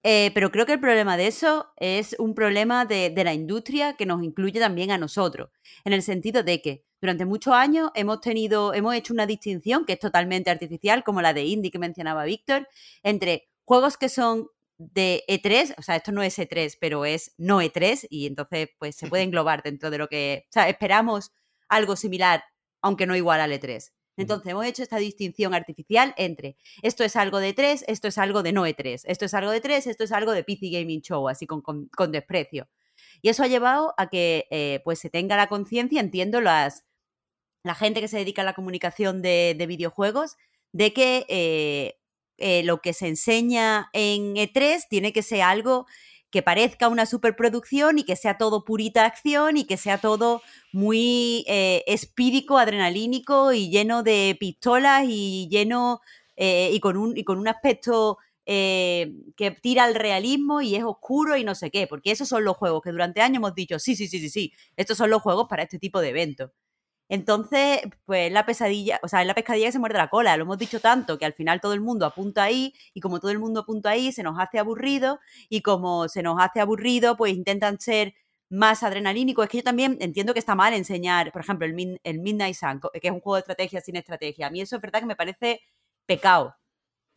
Eh, pero creo que el problema de eso es un problema de, la industria que nos incluye también a nosotros, en el sentido de que durante muchos años hemos tenido, hemos hecho una distinción que es totalmente artificial, como la de indie que mencionaba Víctor, entre juegos que son de E3, o sea, esto no es E3, pero es no E3, y entonces pues se puede englobar dentro de lo que, esperamos algo similar, aunque no igual al E3. Entonces hemos hecho esta distinción artificial entre esto es algo de E3, esto es algo de no E3, esto es algo de E3, esto es algo de PC Gaming Show, así con, con- con desprecio. Y eso ha llevado a que eh, pues se tenga la conciencia, entiendo, las, la gente que se dedica a la comunicación de, de videojuegos, de que eh, eh, lo que se enseña en E3 tiene que ser algo que parezca una superproducción y que sea todo purita acción y que sea todo muy eh, adrenalínico y lleno de pistolas y lleno eh, y, con un, y con un aspecto eh, que tira al realismo y es oscuro y no sé qué, porque esos son los juegos que durante años hemos dicho, sí, sí, sí, sí, sí, estos son los juegos para este tipo de eventos. Entonces, pues la pesadilla, o sea, es la pescadilla que se muerde la cola, lo hemos dicho tanto que al final todo el mundo apunta ahí y como todo el mundo apunta ahí se nos hace aburrido y como se nos hace aburrido, pues intentan ser más adrenalínicos. Es que yo también entiendo que está mal enseñar, por ejemplo, el, Min- el Midnight Sun, que es un juego de estrategia sin estrategia. A mí eso es verdad que me parece pecado.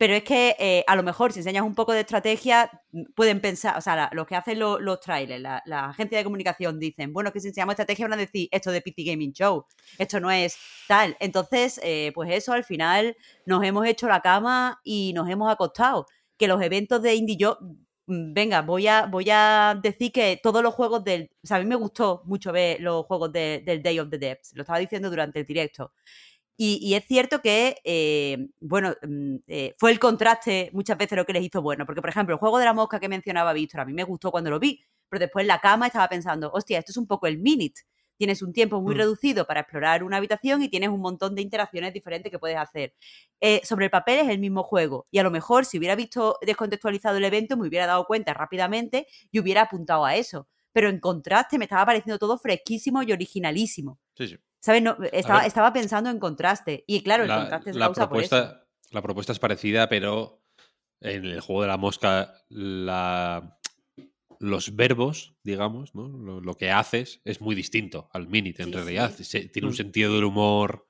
Pero es que eh, a lo mejor si enseñas un poco de estrategia, mm, pueden pensar, o sea, la- los que hacen lo- los trailers, la, agencia de comunicación dicen, bueno, que si enseñamos estrategia van a decir esto de PC Gaming Show, esto no es tal. Entonces, eh, pues eso, al final nos hemos hecho la cama y nos hemos acostado. Que los eventos de indie, yo, mm, venga, voy a, voy a decir que todos los juegos del, o sea, a mí me gustó mucho ver los juegos de- del Day of the Depths, lo estaba diciendo durante el directo. Y, y es cierto que, eh, bueno, mm, eh, fue el contraste muchas veces lo que les hizo bueno. Porque, por ejemplo, el juego de la mosca que mencionaba Víctor, a mí me gustó cuando lo vi, pero después en la cama estaba pensando, hostia, esto es un poco el Minute. Tienes un tiempo muy Mm. reducido para explorar una habitación y tienes un montón de interacciones diferentes que puedes hacer. Eh, sobre el papel es el mismo juego. Y a lo mejor, si hubiera visto descontextualizado el evento, me hubiera dado cuenta rápidamente y hubiera apuntado a eso. Pero en contraste, me estaba pareciendo todo fresquísimo y originalísimo. Sí, sí. ¿Sabes? No, estaba, estaba pensando en contraste. Y claro, el la, contraste se la causa por eso. propuesta, la propuesta es parecida, pero en el juego de la mosca, la, los verbos, digamos, ¿no? lo, lo que haces es muy distinto al Minute, en Sí, realidad. sí. Se- tiene un Mm. sentido del humor,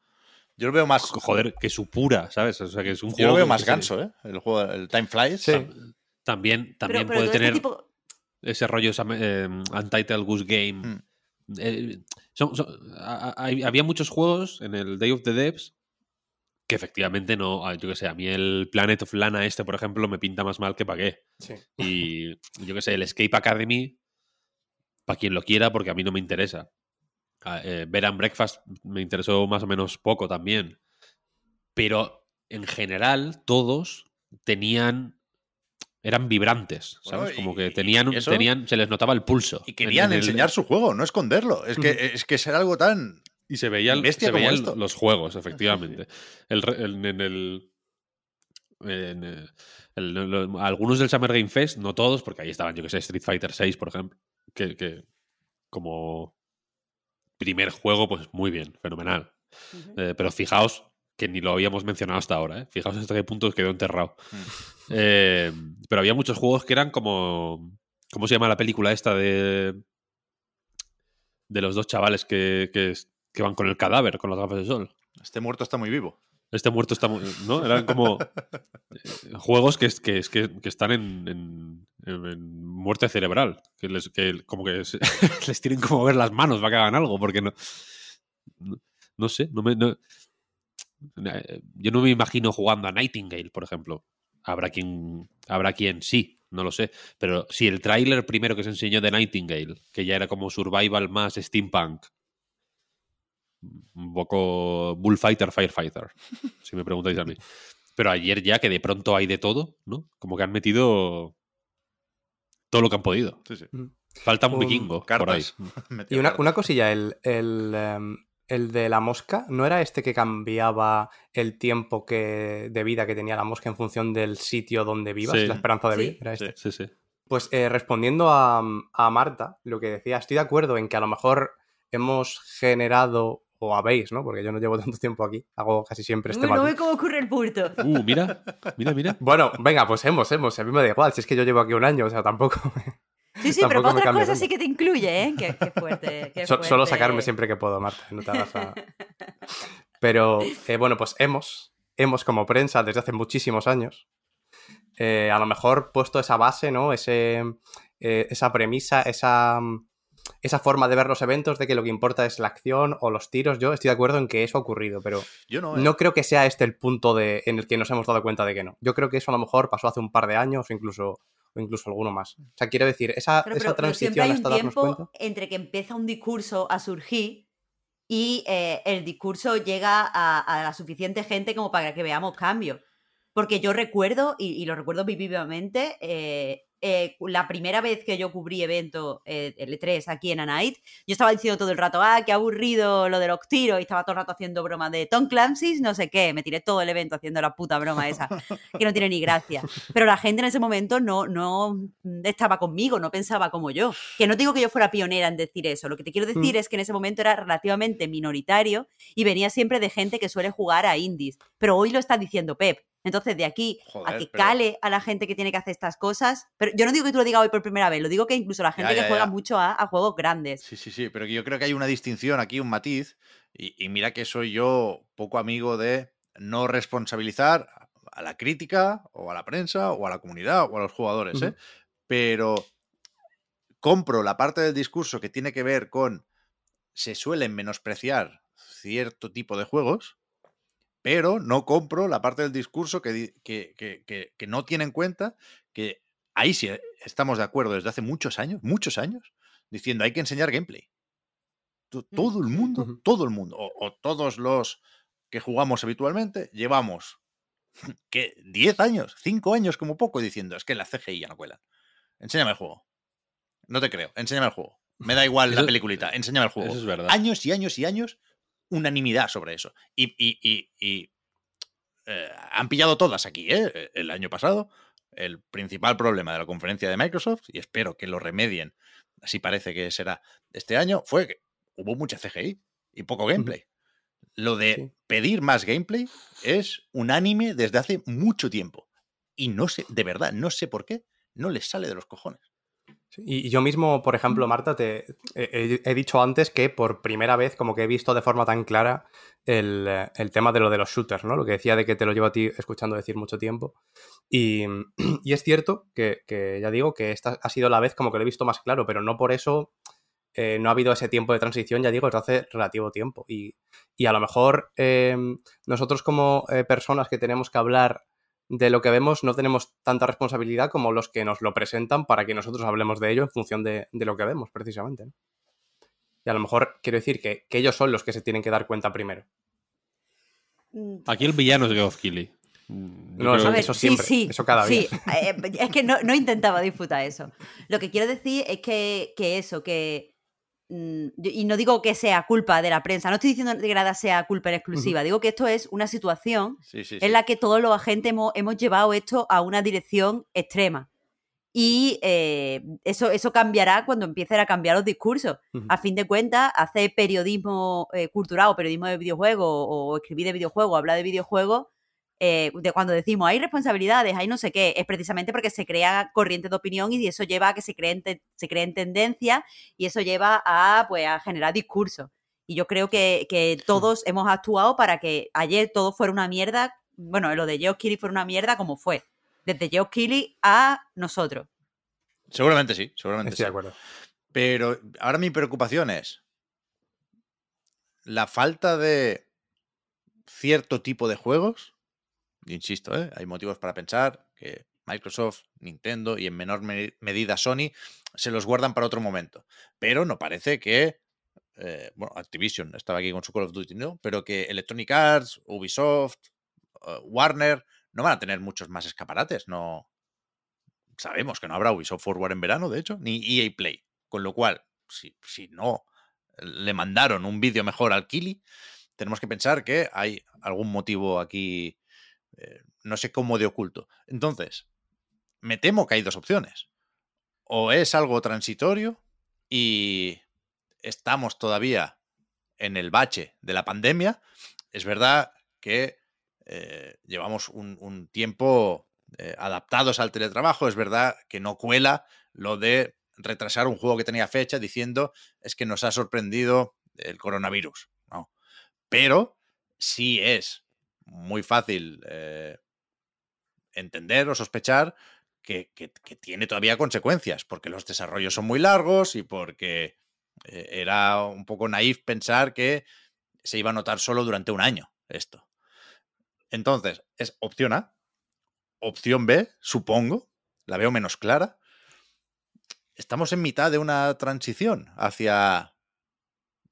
Yo lo veo más. joder, que supura, ¿sabes? O sea, que es un Yo juego lo veo más se- ganso, ¿eh? El juego, el Time Flies. Sí. También, también Pero- pero puede este tener tipo- ese rollo eh, Untitled Goose Game. Mm. Eh, son- son- a- a- hay- había muchos juegos en el Day of the Devs que efectivamente no, yo que sé, a mí el Planet of Lana este, por ejemplo, me pinta más mal que para qué. Sí. Y yo que sé, el Escape Academy, para quien lo quiera, porque a mí no me interesa. Eh, Bed and Breakfast me interesó más o menos poco también. Pero en general, todos tenían. Eran vibrantes, Bueno, ¿sabes? Como que tenían, eso- tenían. Se les notaba el pulso. Y querían en enseñar su juego, no esconderlo. Es que, es que es algo tan Y se veían, se veían esto. los juegos, efectivamente. El en el. en, eh, algunos del Summer Game Fest, no todos, porque ahí estaban, yo que sé, Street Fighter 6, por ejemplo. Que, que como primer juego, pues muy bien, fenomenal. Eh, pero fijaos que ni lo habíamos mencionado hasta ahora, ¿eh? Fijaos hasta qué punto quedó enterrado. Eh, pero había muchos juegos que eran como. ¿Cómo se llama la película esta de. de los dos chavales que, que, que van con el cadáver, con las gafas de sol? Este muerto está muy vivo. Este muerto está. mu- ¿No? Eran como. eh, juegos que, que, que, que están en, en- muerte cerebral. Que, les, que como que se- les tienen como ver las manos para que hagan algo, porque no. No, no sé, no me. no- eh, yo no me imagino jugando a Nightingale, por ejemplo. Habrá quien, habrá quien sí, no lo sé. Pero si el tráiler primero que se enseñó de Nightingale, que ya era como survival más steampunk, un poco Bullfighter, Firefighter, si me preguntáis a mí. Pero ayer ya que de pronto hay de todo, ¿no? Como que han metido todo lo que han podido. Sí, sí. Falta un vikingo por ahí. Cartas. Y una, cartas. una cosilla, el, el, em, el de la mosca, ¿no era este que cambiaba el tiempo que, de vida que tenía la mosca en función del sitio donde vivas, Sí. la esperanza de Sí. vida? Era este. Sí, sí. Pues eh, respondiendo a, a Marta, lo que decía, estoy de acuerdo en que a lo mejor hemos generado, o habéis, ¿no? Porque yo no llevo tanto tiempo aquí, hago casi siempre este Uy, no ve cómo ocurre el punto. Uh, mira, mira, mira. Bueno, venga, pues hemos, hemos, a mí me da igual, si es que yo llevo aquí un año, o sea, tampoco... Sí, sí, pero para otras cosas sí que te incluye, ¿eh? Qué, qué fuerte. qué So- Solo sacarme siempre que puedo, Marta, no te hagas a... Pero, eh, bueno, pues hemos, hemos como prensa desde hace muchísimos años, eh, a lo mejor puesto esa base, ¿no? Ese, eh, esa premisa, esa, esa forma de ver los eventos de que lo que importa es la acción o los tiros. Yo estoy de acuerdo en que eso ha ocurrido, pero Yo no, ¿eh? no creo que sea este el punto de, en el que nos hemos dado cuenta de que no. Yo creo que eso a lo mejor pasó hace un par de años o incluso, o incluso alguno más. O sea, quiero decir, esa, esa pero, pero transición hay un hasta darnos tiempo cuenta. entre que empieza un discurso a surgir y eh, el discurso llega a, a la suficiente gente como para que veamos cambios. Porque yo recuerdo, y, y lo recuerdo vivamente, eh, eh, la primera vez que yo cubrí evento eh, L3 aquí en A Night, yo estaba diciendo todo el rato, ah, qué aburrido lo de los tiros, y estaba todo el rato haciendo broma de Tom Clancy's, no sé qué, me tiré todo el evento haciendo la puta broma esa, que no tiene ni gracia. Pero la gente en ese momento no, no estaba conmigo, no pensaba como yo. Que no digo que yo fuera pionera en decir eso, lo que te quiero decir es que en ese momento era relativamente minoritario y venía siempre de gente que suele jugar a indies. Pero hoy lo está diciendo Pep. Entonces, de aquí a que pero- cale a la gente que tiene que hacer estas cosas. Pero yo no digo que tú lo digas hoy por primera vez, lo digo que incluso la gente ya, que juega ya. mucho a, a juegos grandes. Sí, sí, sí, pero que yo creo que hay una distinción aquí, un matiz, y, y mira que soy yo poco amigo de no responsabilizar a la crítica o a la prensa o a la comunidad o a los jugadores, ¿eh? Pero compro la parte del discurso que tiene que ver con se suelen menospreciar cierto tipo de juegos, pero no compro la parte del discurso que, que, que- que- no tiene en cuenta que ahí sí estamos de acuerdo desde hace muchos años, muchos años, diciendo hay que enseñar gameplay. To- Todo el mundo, todo el mundo, o, o todos los que jugamos habitualmente, llevamos que 10 años, 5 años como poco, diciendo es que la CGI ya no cuelan. Enséñame el juego. No te creo, enséñame el juego. Me da igual la peliculita, enséñame el juego Eso es verdad. años y años y años unanimidad sobre eso. Y, y- y- y, eh, han pillado todas aquí, ¿eh? El año pasado. El principal problema de la conferencia de Microsoft, y espero que lo remedien, así parece que será este año, fue que hubo mucha CGI y poco gameplay. Lo de Sí. pedir más gameplay es unánime desde hace mucho tiempo. Y no sé, de verdad, no sé por qué, no les sale de los cojones. Y yo mismo, por ejemplo, Marta, te he, he dicho antes que por primera vez como que he visto de forma tan clara el, el tema de lo de los shooters, ¿no? Lo que decía de que te lo llevo a ti escuchando decir mucho tiempo. Y, y es cierto que, que ya digo que esta ha sido la vez como que lo he visto más claro, pero no por eso eh, no ha habido ese tiempo de transición, ya digo, desde hace relativo tiempo. Y, y a lo mejor eh, nosotros como eh, personas que tenemos que hablar de lo que vemos no tenemos tanta responsabilidad como los que nos lo presentan para que nosotros hablemos de ello en función de, de lo que vemos, precisamente. ¿no? Y a lo mejor quiero decir que, que ellos son los que se tienen que dar cuenta primero. Mm, Aquí el villano es Geoff Keighley. Mm, yo No, eso- A ver, eso sí, siempre, sí, eso cada sí. día. Eh, es que no, no intentaba disputar eso. Lo que quiero decir es que, que eso, que y no digo que sea culpa de la prensa, no estoy diciendo que Grada sea culpa en exclusiva, digo que esto es una situación Sí, sí, sí. en la que todos los agentes hemos, hemos llevado esto a una dirección extrema. Y eh, eso, eso cambiará cuando empiecen a cambiar los discursos. A fin de cuentas, hacer periodismo eh, cultural o periodismo de videojuegos o escribir de videojuegos, hablar de videojuegos, eh, de cuando decimos hay responsabilidades, hay no sé qué, es precisamente porque se crea corriente de opinión y eso lleva a que se creen, te- se creen tendencias y eso lleva a, pues, a generar discursos. Y yo creo que, que todos hemos actuado para que ayer todo fuera una mierda. Bueno, lo de Geoff Keighley fuera una mierda como fue. Desde Geoff Keighley a nosotros. Seguramente sí, seguramente Estoy sí. de acuerdo. Pero ahora mi preocupación es la falta de cierto tipo de juegos. Insisto, ¿eh? hay motivos para pensar que Microsoft, Nintendo y en menor me- medida Sony se los guardan para otro momento. Pero no parece que, eh, bueno, Activision estaba aquí con su Call of Duty, ¿no? Pero que Electronic Arts, Ubisoft, eh, Warner no van a tener muchos más escaparates. No sabemos que no habrá Ubisoft Forward en verano, de hecho, ni EA Play. Con lo cual, si, si no le mandaron un vídeo mejor al Kili, tenemos que pensar que hay algún motivo aquí, eh, no sé cómo de oculto. Entonces, me temo que hay dos opciones. O es algo transitorio y estamos todavía en el bache de la pandemia. Es verdad que eh, llevamos un, tiempo eh, adaptados al teletrabajo. Es verdad que no cuela lo de retrasar un juego que tenía fecha diciendo es que nos ha sorprendido el coronavirus. No. Pero sí es muy fácil eh, entender o sospechar que, que- tiene todavía consecuencias, porque los desarrollos son muy largos y porque eh, era un poco naif pensar que se iba a notar solo durante un año esto. Entonces, es opción A. Opción B, supongo, la veo menos clara. Estamos en mitad de una transición hacia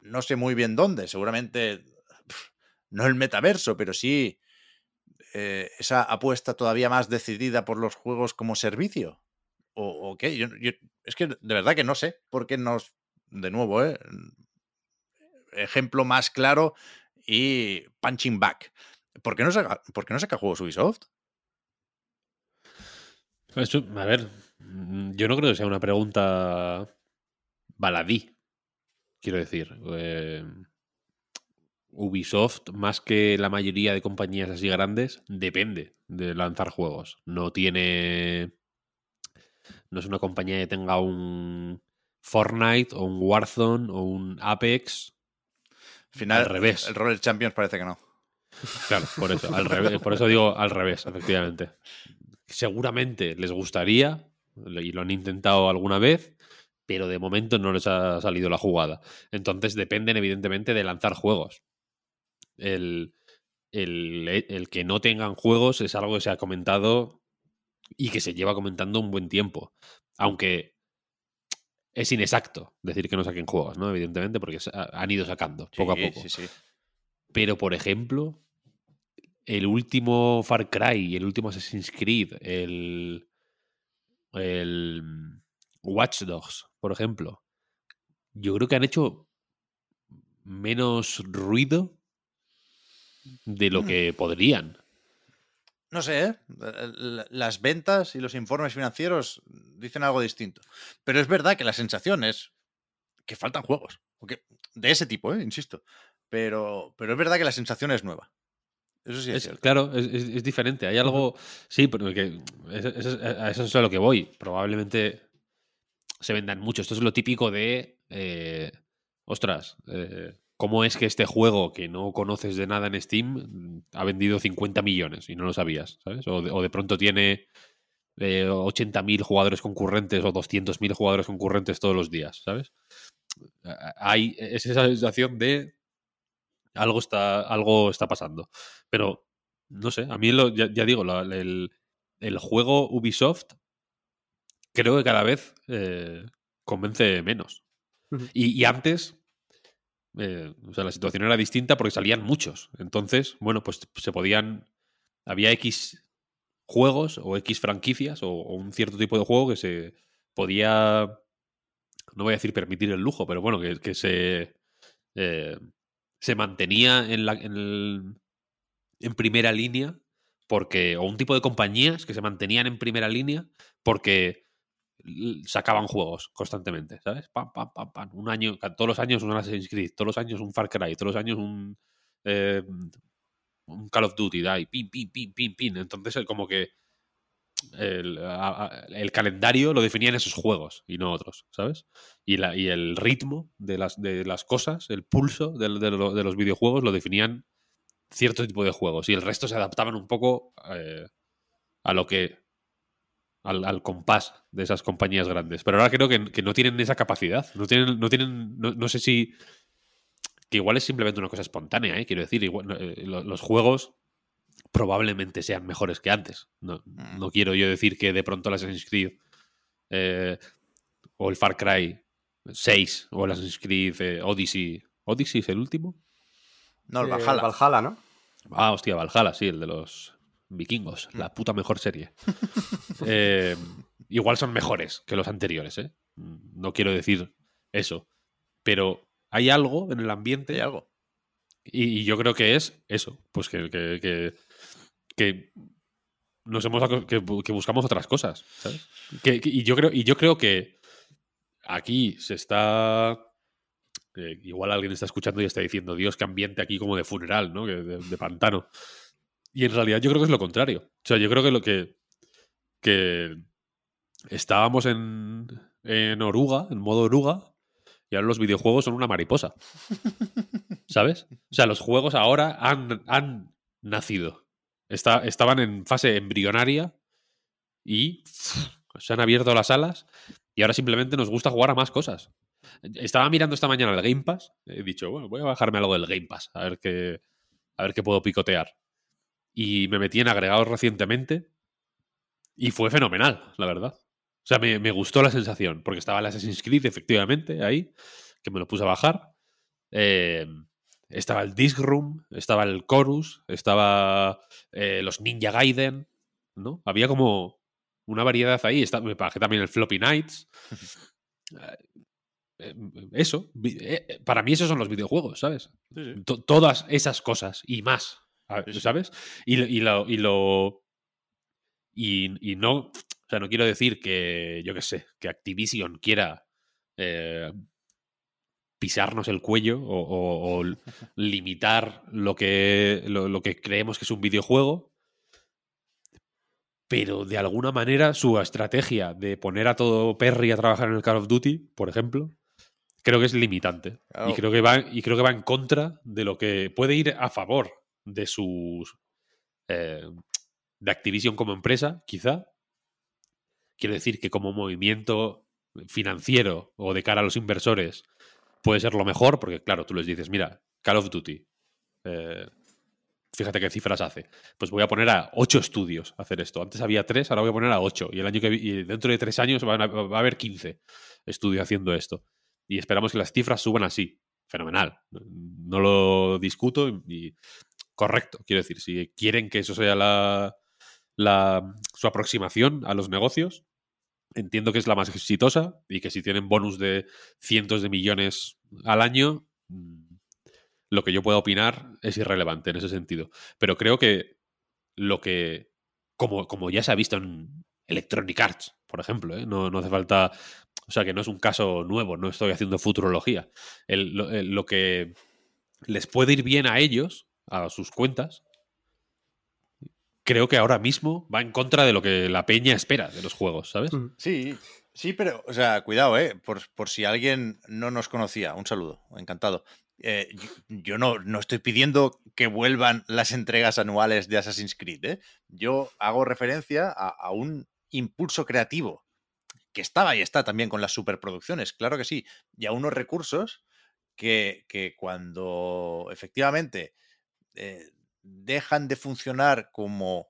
no sé muy bien dónde, seguramente no el metaverso, pero sí eh, esa apuesta todavía más decidida por los juegos como servicio. ¿O, qué? Yo- es que de verdad que no sé por qué nos, de nuevo, ¿eh? ejemplo más claro y punching back. ¿Por qué no saca, por qué no saca juegos Ubisoft? Eso, a ver, mm, yo no creo que sea una pregunta baladí. Quiero decir, eh, Ubisoft, más que la mayoría de compañías así grandes, depende de lanzar juegos. No tiene. No es una compañía que tenga un Fortnite o un Warzone o un Apex. Al final, Al revés. el Roller Champions parece que no. Claro, por eso, al revés, por eso digo al revés, efectivamente. Seguramente les gustaría, y lo han intentado alguna vez, pero de momento no les ha salido la jugada. Entonces dependen, evidentemente, de lanzar juegos. El, el, el que no tengan juegos es algo que se ha comentado y que se lleva comentando un buen tiempo. Aunque es inexacto decir que no saquen juegos, ¿no? Evidentemente, porque han ido sacando poco a poco. Sí, sí. Pero, por ejemplo, el último Far Cry, el último Assassin's Creed, el, el Watch Dogs, por ejemplo, yo creo que han hecho menos ruido de lo que podrían. No sé, ¿eh? Las ventas y los informes financieros dicen algo distinto. Pero es verdad que la sensación es que faltan juegos. que- de ese tipo, ¿eh? insisto. Pero, pero es verdad que la sensación es nueva. Eso sí es, claro, es, es- es diferente. Hay algo. Sí, pero que es- es- a eso es a lo que voy. Probablemente se vendan mucho. Esto es lo típico de. eh, ostras, eh, ¿cómo es que este juego que no conoces de nada en Steam ha vendido 50 millones y no lo sabías? ¿Sabes? O de, o de pronto tiene eh, 80.000 jugadores concurrentes o 200.000 jugadores concurrentes todos los días, ¿sabes? Hay es esa sensación de algo está, algo está pasando. Pero, no sé, a mí lo- ya, ya digo, la- el, el juego Ubisoft creo que cada vez eh, convence menos. Y antes, eh, o sea, la situación era distinta porque salían muchos. Entonces, bueno, pues se podían. Había X juegos o X franquicias o, un cierto tipo de juego que se podía no voy a decir permitir el lujo, pero bueno, que, se, eh, se mantenía en, la, en, en primera línea porque, o un tipo de compañías que se mantenían en primera línea porque sacaban juegos constantemente, ¿sabes? Pam, pam, pam, pam. Un año, todos los años un Assassin's Creed, todos los años un Far Cry, todos los años un, eh, un Call of Duty, da, y pin, pin, pin, pin, pin. Entonces, eh, como que el, calendario lo definían esos juegos y no otros, ¿sabes? Y, la, y el ritmo de las, de las cosas, el pulso de los videojuegos lo definían cierto tipo de juegos y el resto se adaptaban un poco eh, a lo que al, al compás de esas compañías grandes. Pero ahora creo que, que no tienen esa capacidad. No tienen, no tienen, no, no sé si. Que igual es simplemente una cosa espontánea, ¿eh? quiero decir. igual, eh, lo- los juegos probablemente sean mejores que antes. No, Mm. no quiero yo decir que de pronto el Assassin's Creed eh, o el Far Cry 6 o el Assassin's Creed eh, Odyssey. ¿Odyssey es el último? No, el Eh, Valhalla. Valhalla, ¿no? Ah, hostia, Valhalla, sí, el de los vikingos. La puta mejor serie. Eh, igual son mejores que los anteriores, ¿eh? No quiero decir eso. Pero hay algo en el ambiente. Hay algo. Y, y yo creo que es eso. Pues que, que, que, que nos hemos que, bu- que buscamos otras cosas. ¿sabes? Y, yo creo, y yo creo que aquí se está. eh, igual alguien está escuchando y está diciendo, Dios, qué ambiente aquí como de funeral, ¿no? De pantano. Y en realidad yo creo que es lo contrario. O sea, yo creo que lo que. que estábamos en, en oruga, en modo oruga, y ahora los videojuegos son una mariposa. ¿Sabes? O sea, los juegos ahora han, han nacido. Está- estaban en fase embrionaria y se han abierto las alas y ahora simplemente nos gusta jugar a más cosas. Estaba mirando esta mañana el Game Pass. He dicho, bueno, voy a bajarme algo del Game Pass, a ver qué, a ver qué puedo picotear. Y me metí en agregados recientemente y fue fenomenal, la verdad. O sea, me, me gustó la sensación, porque estaba el Assassin's Creed, efectivamente, ahí, que me lo puse a bajar. Eh, estaba el Disc Room, estaba el Chorus, estaba eh, los Ninja Gaiden, ¿no? Había como una variedad ahí. Está- me bajé también el Floppy Nights. Eh, Eso, para mí esos son los videojuegos, ¿sabes? To- todas esas cosas y más, a- Sí, sí. ¿sabes? Y, y lo... Y, lo y, y no, o sea, no quiero decir que, yo qué sé, que Activision quiera eh, pisarnos el cuello o, o- o l- limitar lo que, lo, lo que creemos que es un videojuego, pero de alguna manera su estrategia de poner a todo Perry a trabajar en el Call of Duty, por ejemplo, creo que es limitante. Y, creo que va, y creo que va en contra de lo que puede ir a favor de sus... eh, de Activision como empresa, quizá. Quiero decir que como movimiento financiero o de cara a los inversores puede ser lo mejor, porque claro, tú les dices, mira, Call of Duty, eh, fíjate qué cifras hace. Pues voy a poner a ocho estudios a hacer esto. Antes había tres, ahora voy a poner a ocho. Y el año que dentro de tres años van a- va a haber 15 estudios haciendo esto. Y esperamos que las cifras suban así. Fenomenal. No lo discuto y correcto. Quiero decir, si quieren que eso sea la, su aproximación a los negocios, entiendo que es la más exitosa y que si tienen bonus de cientos de millones al año, mm, lo que yo pueda opinar es irrelevante en ese sentido. Pero creo que lo que, como, como ya se ha visto en Electronic Arts, por ejemplo, ¿eh? no, no hace falta, o sea que no es un caso nuevo, no estoy haciendo futurología. Lo que les puede ir bien a ellos, a sus cuentas, creo que ahora mismo va en contra de lo que la peña espera de los juegos, ¿sabes? Mm. Sí, sí, pero, o sea, cuidado, ¿eh? Por, por si alguien no nos conocía, un saludo, encantado. Eh, yo yo no, no estoy pidiendo que vuelvan las entregas anuales de Assassin's Creed, ¿eh? Yo hago referencia a, a un impulso creativo que estaba y está también con las superproducciones, claro que sí, y a unos recursos que, que cuando efectivamente eh, dejan de funcionar como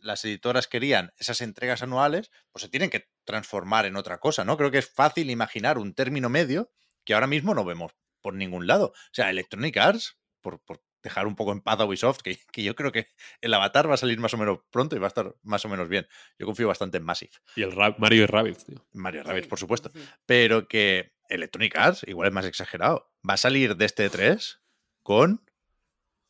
las editoras querían esas entregas anuales, pues se tienen que transformar en otra cosa, ¿no? Creo que es fácil imaginar un término medio que ahora mismo no vemos por ningún lado. O sea, Electronic Arts, por, por dejar un poco en paz a Ubisoft, que, que yo creo que el avatar va a salir más o menos pronto y va a estar más o menos bien. Yo confío bastante en Massive. Y el Ra- Mario y Rabbids, tío. Mario Rabbit, Sí, por supuesto. sí. Pero que Electronic Arts, igual es más exagerado, va a salir de este 3 con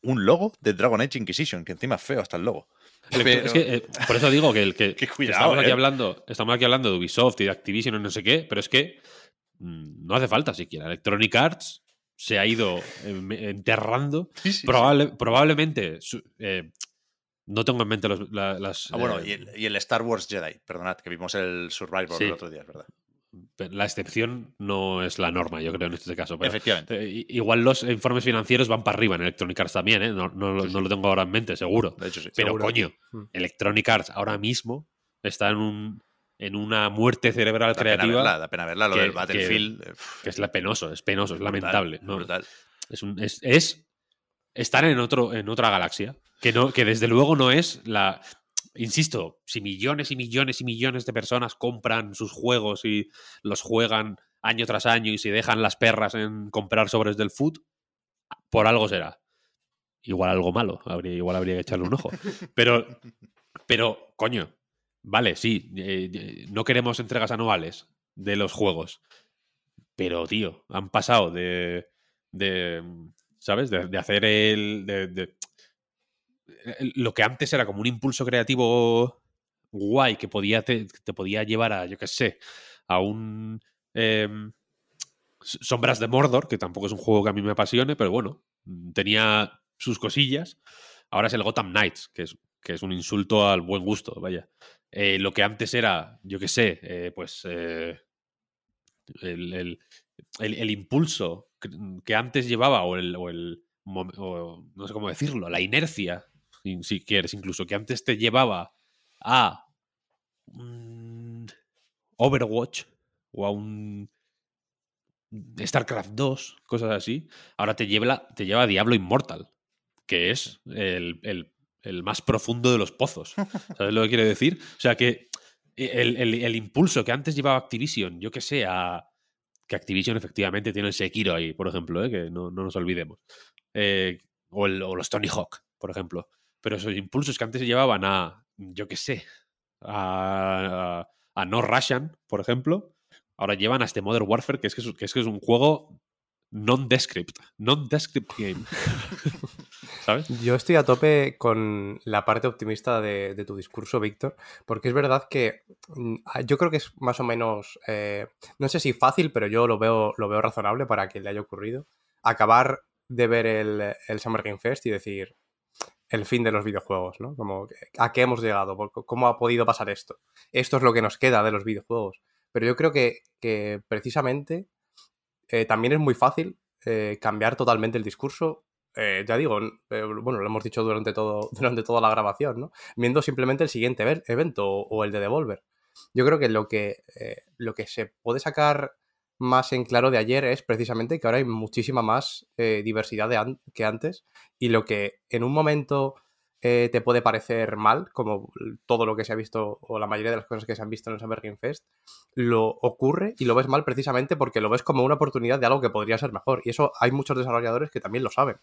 un logo de Dragon Age Inquisition, que encima es feo hasta el logo. Pero- Es que, eh, por eso digo que, el que, que cuidado, estamos, aquí eh. hablando, estamos aquí hablando de Ubisoft y de Activision y no sé qué, pero es que mm, no hace falta siquiera. Electronic Arts se ha ido em, enterrando. Sí, sí, sí. Probable- Probablemente, eh, no tengo en mente los- la- las... Ah, bueno, eh, y el, y el Star Wars Jedi, perdonad, que vimos el Survivor el otro día, es verdad. La excepción no es la norma, yo creo, en este caso. Pero, Efectivamente. eh, i- igual los informes financieros van para arriba en Electronic Arts también, ¿eh? No, no lo- Sí, sí. no lo tengo ahora en mente, seguro. De hecho, sí. Pero Seguro. coño, Mm. Electronic Arts ahora mismo está en un en una muerte cerebral Da pena creativa verla, da pena verla. Lo que- del Battlefield. que es la penoso, es penoso, es brutal, lamentable. ¿no? brutal. Es, un- es, es estar en otro en otra galaxia que no que desde luego no es la insisto, si millones y millones y millones de personas compran sus juegos y los juegan año tras año y se dejan las perras en comprar sobres del food, por algo será. Igual algo malo, habría, igual habría que echarle un ojo. Pero, pero, coño, vale, sí, eh, eh, no queremos entregas anuales de los juegos. Pero, tío, han pasado de. de ¿Sabes? De, de hacer el. de- de- el- lo que antes era como un impulso creativo guay que podía te, te podía llevar a, yo qué sé, a un. em, Sombras de Mordor, que tampoco es un juego que a mí me apasione, pero bueno, mm, tenía sus cosillas. Ahora es el Gotham Knights, que es, que es un insulto al buen gusto, vaya. Eh, lo que antes era, yo qué sé, eh, pues eh, el, el- el- impulso que, antes llevaba, o el, o o no sé cómo decirlo, la inercia, si quieres, incluso, que antes te llevaba a Overwatch o a un StarCraft 2, cosas así, ahora te lleva, te lleva a Diablo Immortal, que es el, el- el más profundo de los pozos. ¿Sabes lo que quiere decir? O sea que el, el- el impulso que antes llevaba Activision, yo que sé, a, que Activision efectivamente tiene el Sekiro ahí, por ejemplo, ¿eh? que no, no nos olvidemos. Eh, o, el- o los Tony Hawk, por ejemplo. Pero esos impulsos que antes llevaban a, yo qué sé, a, a, a No Russian, por ejemplo, ahora llevan a este Modern Warfare, que es que es, que es, un juego non-descript, non-descript game. ¿Sabes? Yo estoy a tope con la parte optimista de, de tu discurso, Víctor, porque es verdad que mm, yo creo que es más o menos, eh, no sé si fácil, pero yo lo veo, lo veo razonable para que le haya ocurrido, acabar de ver el, el Summer Game Fest y decir el fin de los videojuegos, ¿no? Como, ¿a qué hemos llegado? ¿Por- ¿Cómo ha podido pasar esto? Esto es lo que nos queda de los videojuegos. Pero yo creo que, que precisamente eh, también es muy fácil eh, cambiar totalmente el discurso eh, ya digo, bueno, lo hemos dicho durante, todo, durante toda la grabación, ¿no? Viendo simplemente el siguiente evento o, o el de Devolver. Yo creo que lo que, lo que se puede sacar más en claro de ayer es precisamente que ahora hay muchísima más eh, diversidad de an- que antes y lo que en un momento eh, te puede parecer mal, como todo lo que se ha visto o la mayoría de las cosas que se han visto en el Summer Game Fest, lo ocurre y lo ves mal precisamente porque lo ves como una oportunidad de algo que podría ser mejor. Y eso hay muchos desarrolladores que también lo saben.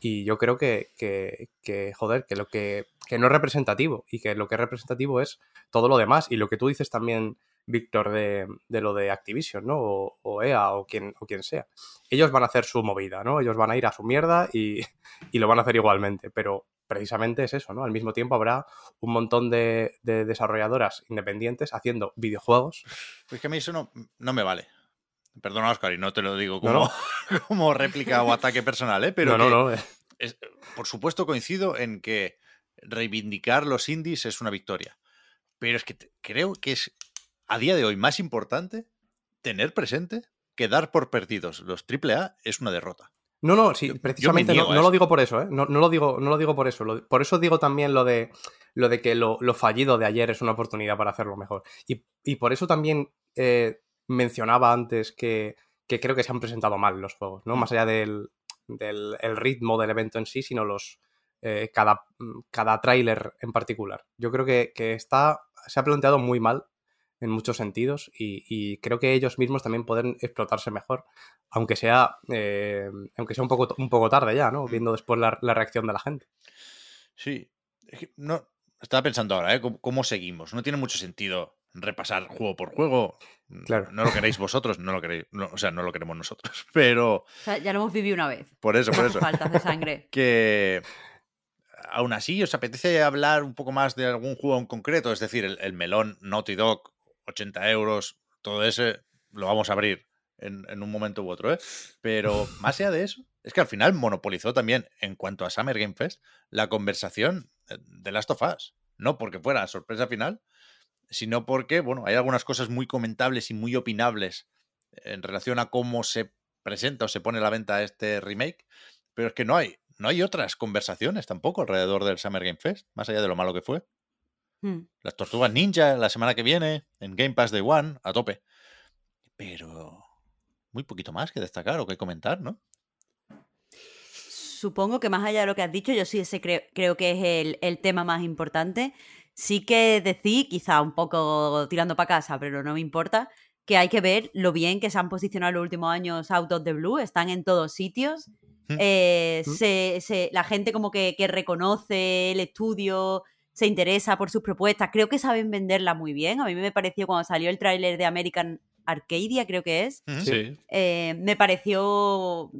Y yo creo que, que, que, joder, que lo que, que no es representativo y que lo que es representativo es todo lo demás. Y lo que tú dices también, Víctor, de, de lo de Activision, ¿no? O, o EA o quien, o quien sea. Ellos van a hacer su movida, ¿no? Ellos van a ir a su mierda y, y lo van a hacer igualmente. Pero precisamente es eso, ¿no? Al mismo tiempo habrá un montón de, de desarrolladoras independientes haciendo videojuegos. Pues que a mí eso no, no me vale. Perdona, Oscar, y no te lo digo como, no. como réplica o ataque personal, ¿eh? Pero no, que no, no. eh. es- por supuesto coincido en que reivindicar los indies es una victoria. Pero es que te- creo que es a día de hoy más importante tener presente que dar por perdidos los AAA es una derrota. No, no, sí, precisamente me no, lo digo por eso, ¿eh? No, no lo digo, no lo digo por eso. lo- por eso digo también lo de lo de que lo, lo fallido de ayer es una oportunidad para hacerlo mejor. Y, y por eso también eh, mencionaba antes que, que creo que se han presentado mal los juegos, ¿no? Más allá del, del el ritmo del evento en sí, sino los eh, cada, cada tráiler en particular. Yo creo que, que está, se ha planteado muy mal en muchos sentidos y, y creo que ellos mismos también pueden explotarse mejor, aunque sea, eh, aunque sea un, poco, un poco tarde ya, ¿no? Viendo después la, la reacción de la gente. Sí. Es que no, estaba pensando ahora, ¿eh? ¿Cómo, cómo seguimos? No tiene mucho sentido repasar juego por juego. Claro. No lo queréis vosotros, no lo queréis. no, o sea, no lo queremos nosotros. Pero O sea, ya lo hemos vivido una vez. por eso, por Por eso. faltas de sangre. que aún así os apetece hablar un poco más de algún juego en concreto, es decir, el, el melón Naughty Dog, 80 euros, todo ese lo vamos a abrir en, en un momento u otro, ¿eh? Pero más allá de eso, es que al final monopolizó también, en cuanto a Summer Game Fest, la conversación eh, de Last of Us. No porque fuera sorpresa final, sino porque, bueno, hay algunas cosas muy comentables y muy opinables en relación a cómo se presenta o se pone a la venta este remake, pero es que no hay, no hay otras conversaciones tampoco alrededor del Summer Game Fest, más allá de lo malo que fue. Hmm. Las tortugas ninja la semana que viene, en Game Pass Day One, a tope. Pero muy poquito más que destacar o que comentar, ¿no? Supongo que más allá de lo que has dicho, yo sí ese creo, creo que es el, el tema más importante. Sí que decir, quizá un poco tirando para casa, pero no me importa, que hay que ver lo bien que se han posicionado en los últimos años Out of the Blue, están en todos sitios. Mm. Eh, Mm. se- se- la gente como que, que reconoce el estudio, se interesa por sus propuestas, creo que saben venderla muy bien. A mí me pareció cuando salió el tráiler de American Arcadia, creo que es. Sí. eh, me pareció,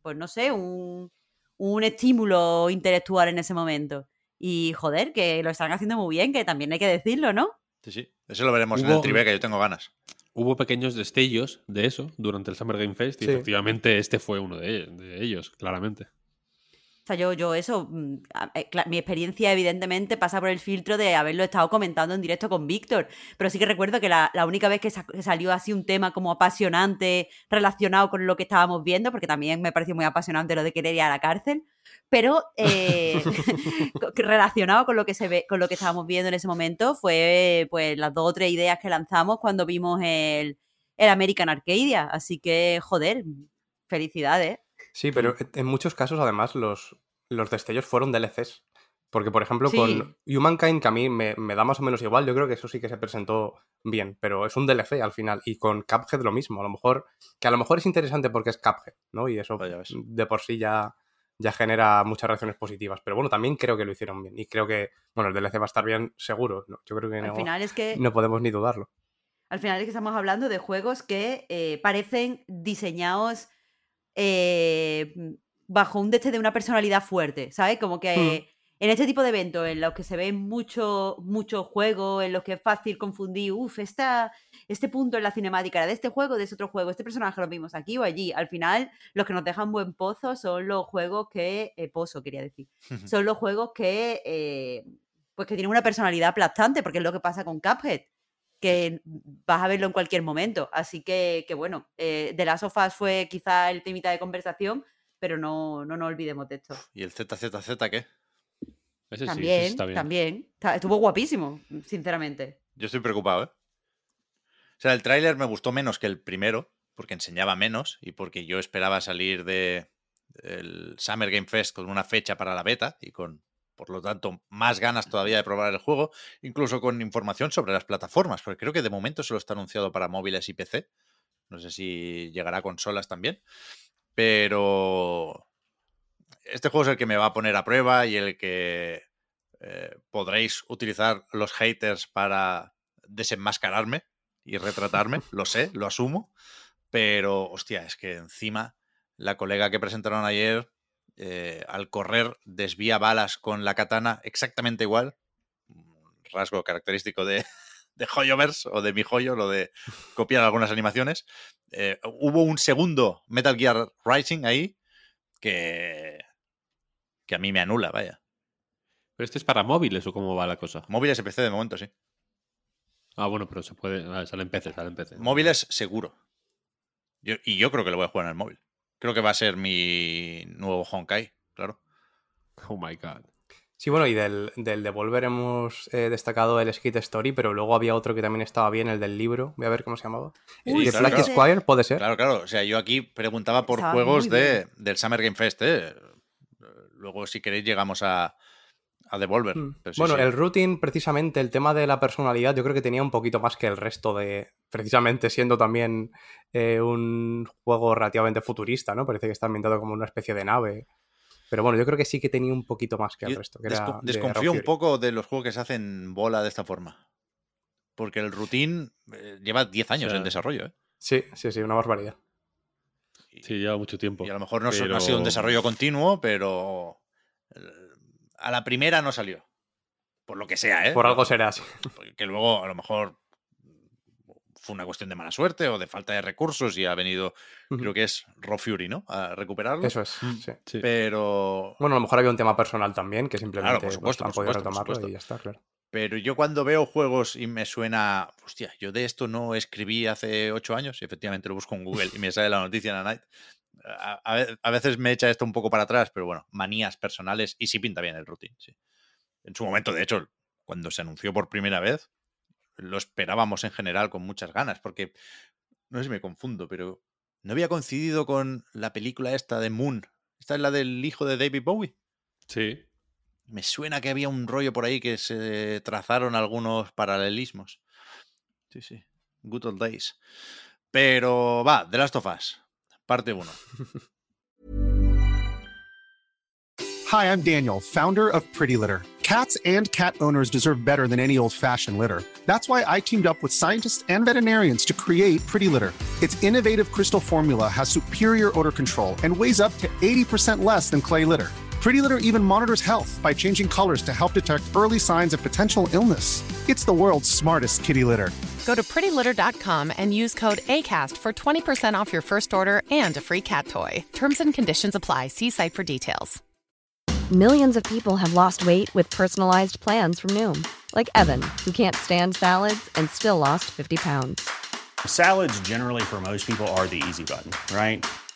pues no sé, un, un estímulo intelectual en ese momento. Y joder, que lo están haciendo muy bien, que también hay que decirlo, ¿no? Sí, sí. Eso lo veremos en el tribe, que yo tengo ganas. Hubo pequeños destellos de eso durante el Summer Game Fest y Sí. efectivamente este fue uno de, de ellos, claramente. O sea, yo, yo eso, mm, eh, mi experiencia evidentemente pasa por el filtro de haberlo estado comentando en directo con Víctor, pero sí que recuerdo que la, la única vez que, sa- que salió así un tema como apasionante relacionado con lo que estábamos viendo, porque también me pareció muy apasionante lo de querer ir a la cárcel, pero eh, relacionado con lo que se ve, con lo que estábamos viendo en ese momento fue pues las dos o tres ideas que lanzamos cuando vimos el, el American Arcadia, así que joder, felicidades. Sí, pero en- muchos casos, además, los, los destellos fueron DLCs. Porque, por ejemplo, Sí. con Humankind, que a mí me, me da más o menos igual, yo creo que eso sí que se presentó bien, pero es un DLC al final. Y con Cuphead lo mismo, a lo mejor, que a lo mejor es interesante porque es Cuphead, ¿no? Y eso ves. de por sí ya, ya genera muchas reacciones positivas. Pero bueno, también creo que lo hicieron bien. Y creo que, bueno, el DLC va a estar bien seguro. ¿no? Yo creo que Al no, final es que... no podemos ni dudarlo. Al final es que estamos hablando de juegos que eh, parecen diseñados eh, bajo un deste de una personalidad fuerte, ¿sabes? Como que en este tipo de eventos en los que se ven mucho, mucho juego, en los que es fácil confundir, uff, este punto en la cinemática era de este juego, de ese otro juego, este personaje lo vimos aquí o allí. Al final, los que nos dejan buen pozo son los juegos que. eh, pozo, quería decir. Son los juegos que. eh, pues que tienen una personalidad aplastante, porque es lo que pasa con Cuphead que vas a verlo en cualquier momento. Así que, que bueno, eh, The Last of Us fue quizá el temita de conversación, pero no, no nos olvidemos de esto. ¿Y el ZZZ qué? Ese sí, ese también, está bien. también. Estuvo guapísimo, sinceramente. Yo estoy preocupado, ¿eh? O sea, el tráiler me gustó menos que el primero, porque enseñaba menos y porque yo esperaba salir de el Summer Game Fest con una fecha para la beta y con, por lo tanto, más ganas todavía de probar el juego, incluso con información sobre las plataformas, porque creo que de momento solo está anunciado para móviles y PC. No sé si llegará a consolas también. Pero este juego es el que me va a poner a prueba y el que eh, podréis utilizar los haters para desenmascararme y retratarme, lo sé, lo asumo, pero hostia, es que encima la colega que presentaron ayer eh, al correr desvía balas con la katana exactamente igual, un rasgo característico de, de Hoyoverse o de mi joyo, lo de copiar algunas animaciones. Eh, hubo un segundo Metal Gear Rising ahí que, que a mí me anula, vaya. ¿Pero este es para móviles o cómo va la cosa? Móviles y PC de momento, sí. Ah, bueno, pero se puede. ah, sale en PC, sale en PC. Móviles seguro. Yo- y yo creo que lo voy a jugar en el móvil. Creo que va a ser mi nuevo Honkai, claro. Oh my god. Sí, bueno, y del, del Devolver hemos eh, destacado el Skate Story, pero luego había otro que también estaba bien, el del libro. Voy a ver cómo se llamaba. Uy, Sí, ¿De claro, Flight claro. Squire? ¿Puede ser? Claro, claro. O sea, yo aquí preguntaba por Estaba juegos de, del Summer Game Fest. ¿eh? Luego, si queréis, llegamos a, a Devolver. Mm. Pero sí, bueno, sí. el routing, precisamente, el tema de la personalidad, yo creo que tenía un poquito más que el resto de. Precisamente siendo también eh, un juego relativamente futurista, ¿no? Parece que está ambientado como una especie de nave. Pero bueno, yo creo que sí que tenía un poquito más que el Yo resto. Que desco- era de desconfío un poco de los juegos que se hacen bola de esta forma. Porque el routine eh, lleva 10 años O sea, en desarrollo, ¿eh? Sí, sí, sí, una barbaridad. Sí, lleva mucho tiempo. y a lo mejor no, ha sido un desarrollo continuo, pero a la primera no salió. Por lo que sea, ¿eh? Por algo será así. Que luego a lo mejor fue una cuestión de mala suerte o de falta de recursos y ha venido, creo que es Raw Fury, ¿no? A recuperarlo. Eso es. sí. Sí. Pero Bueno, a lo mejor había un tema personal también, que simplemente por pues, supuesto, han por podido supuesto, por retomarlo supuesto. y ya está, claro. Pero yo cuando veo juegos y me suena, hostia, yo de esto no escribí hace ocho años, y efectivamente lo busco en Google y me sale la noticia en la night. A, a ve- a veces me echa esto un poco para atrás, pero bueno, manías personales y sí pinta bien el routine, sí. En su momento, de hecho, cuando se anunció por primera vez, lo esperábamos en general con muchas ganas, porque no sé si me confundo, pero no había coincidido con la película esta de Moon. Esta es la del hijo de David Bowie. Sí. Me suena que había un rollo por ahí que se trazaron algunos paralelismos. Sí, sí. Good old days. Pero va, The Last of Us, parte 1. Hi, I'm Daniel, founder of Pretty Litter. Cats and cat owners deserve better than any old fashioned litter. That's why I teamed up with scientists and veterinarians to create Pretty Litter. Its innovative crystal formula has superior odor control and weighs up to 80% less than clay litter. Pretty Litter even monitors health by changing colors to help detect early signs of potential illness. It's the world's smartest kitty litter. Go to prettylitter.com and use code ACAST for 20% off your first order and a free cat toy. Terms and conditions apply. See site for details. Millions of people have lost weight with personalized plans from Noom, like Evan, who can't stand salads and still lost 50 pounds. Salads, generally, for most people, are the easy button, right?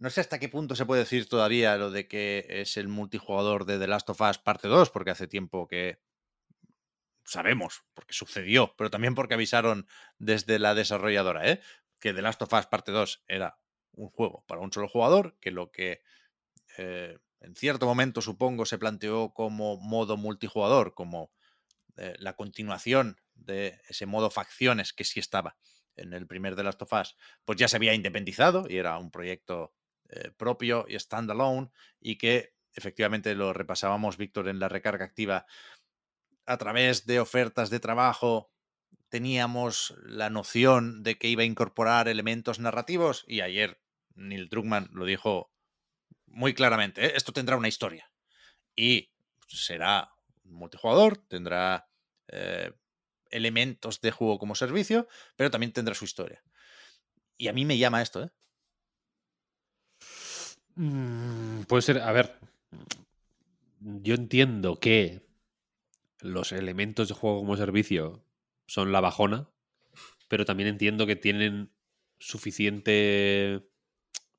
No sé hasta qué punto se puede decir todavía lo de que es el multijugador de The Last of Us parte 2, porque hace tiempo que sabemos, porque sucedió, pero también porque avisaron desde la desarrolladora, ¿eh? que The Last of Us parte 2 era un juego para un solo jugador, que lo que eh, en cierto momento supongo se planteó como modo multijugador, como eh, la continuación de ese modo facciones que sí estaba en el primer de Last of Us, pues ya se había independizado y era un proyecto eh, propio y standalone y que efectivamente lo repasábamos, Víctor, en la recarga activa a través de ofertas de trabajo teníamos la noción de que iba a incorporar elementos narrativos y ayer Neil Druckmann lo dijo muy claramente, ¿eh? esto tendrá una historia y será multijugador, tendrá eh, elementos de juego como servicio, pero también tendrá su historia. Y a mí me llama esto, ¿eh? Mm, Puede ser, a ver, yo entiendo que los elementos de juego como servicio son la bajona, pero también entiendo que tienen suficiente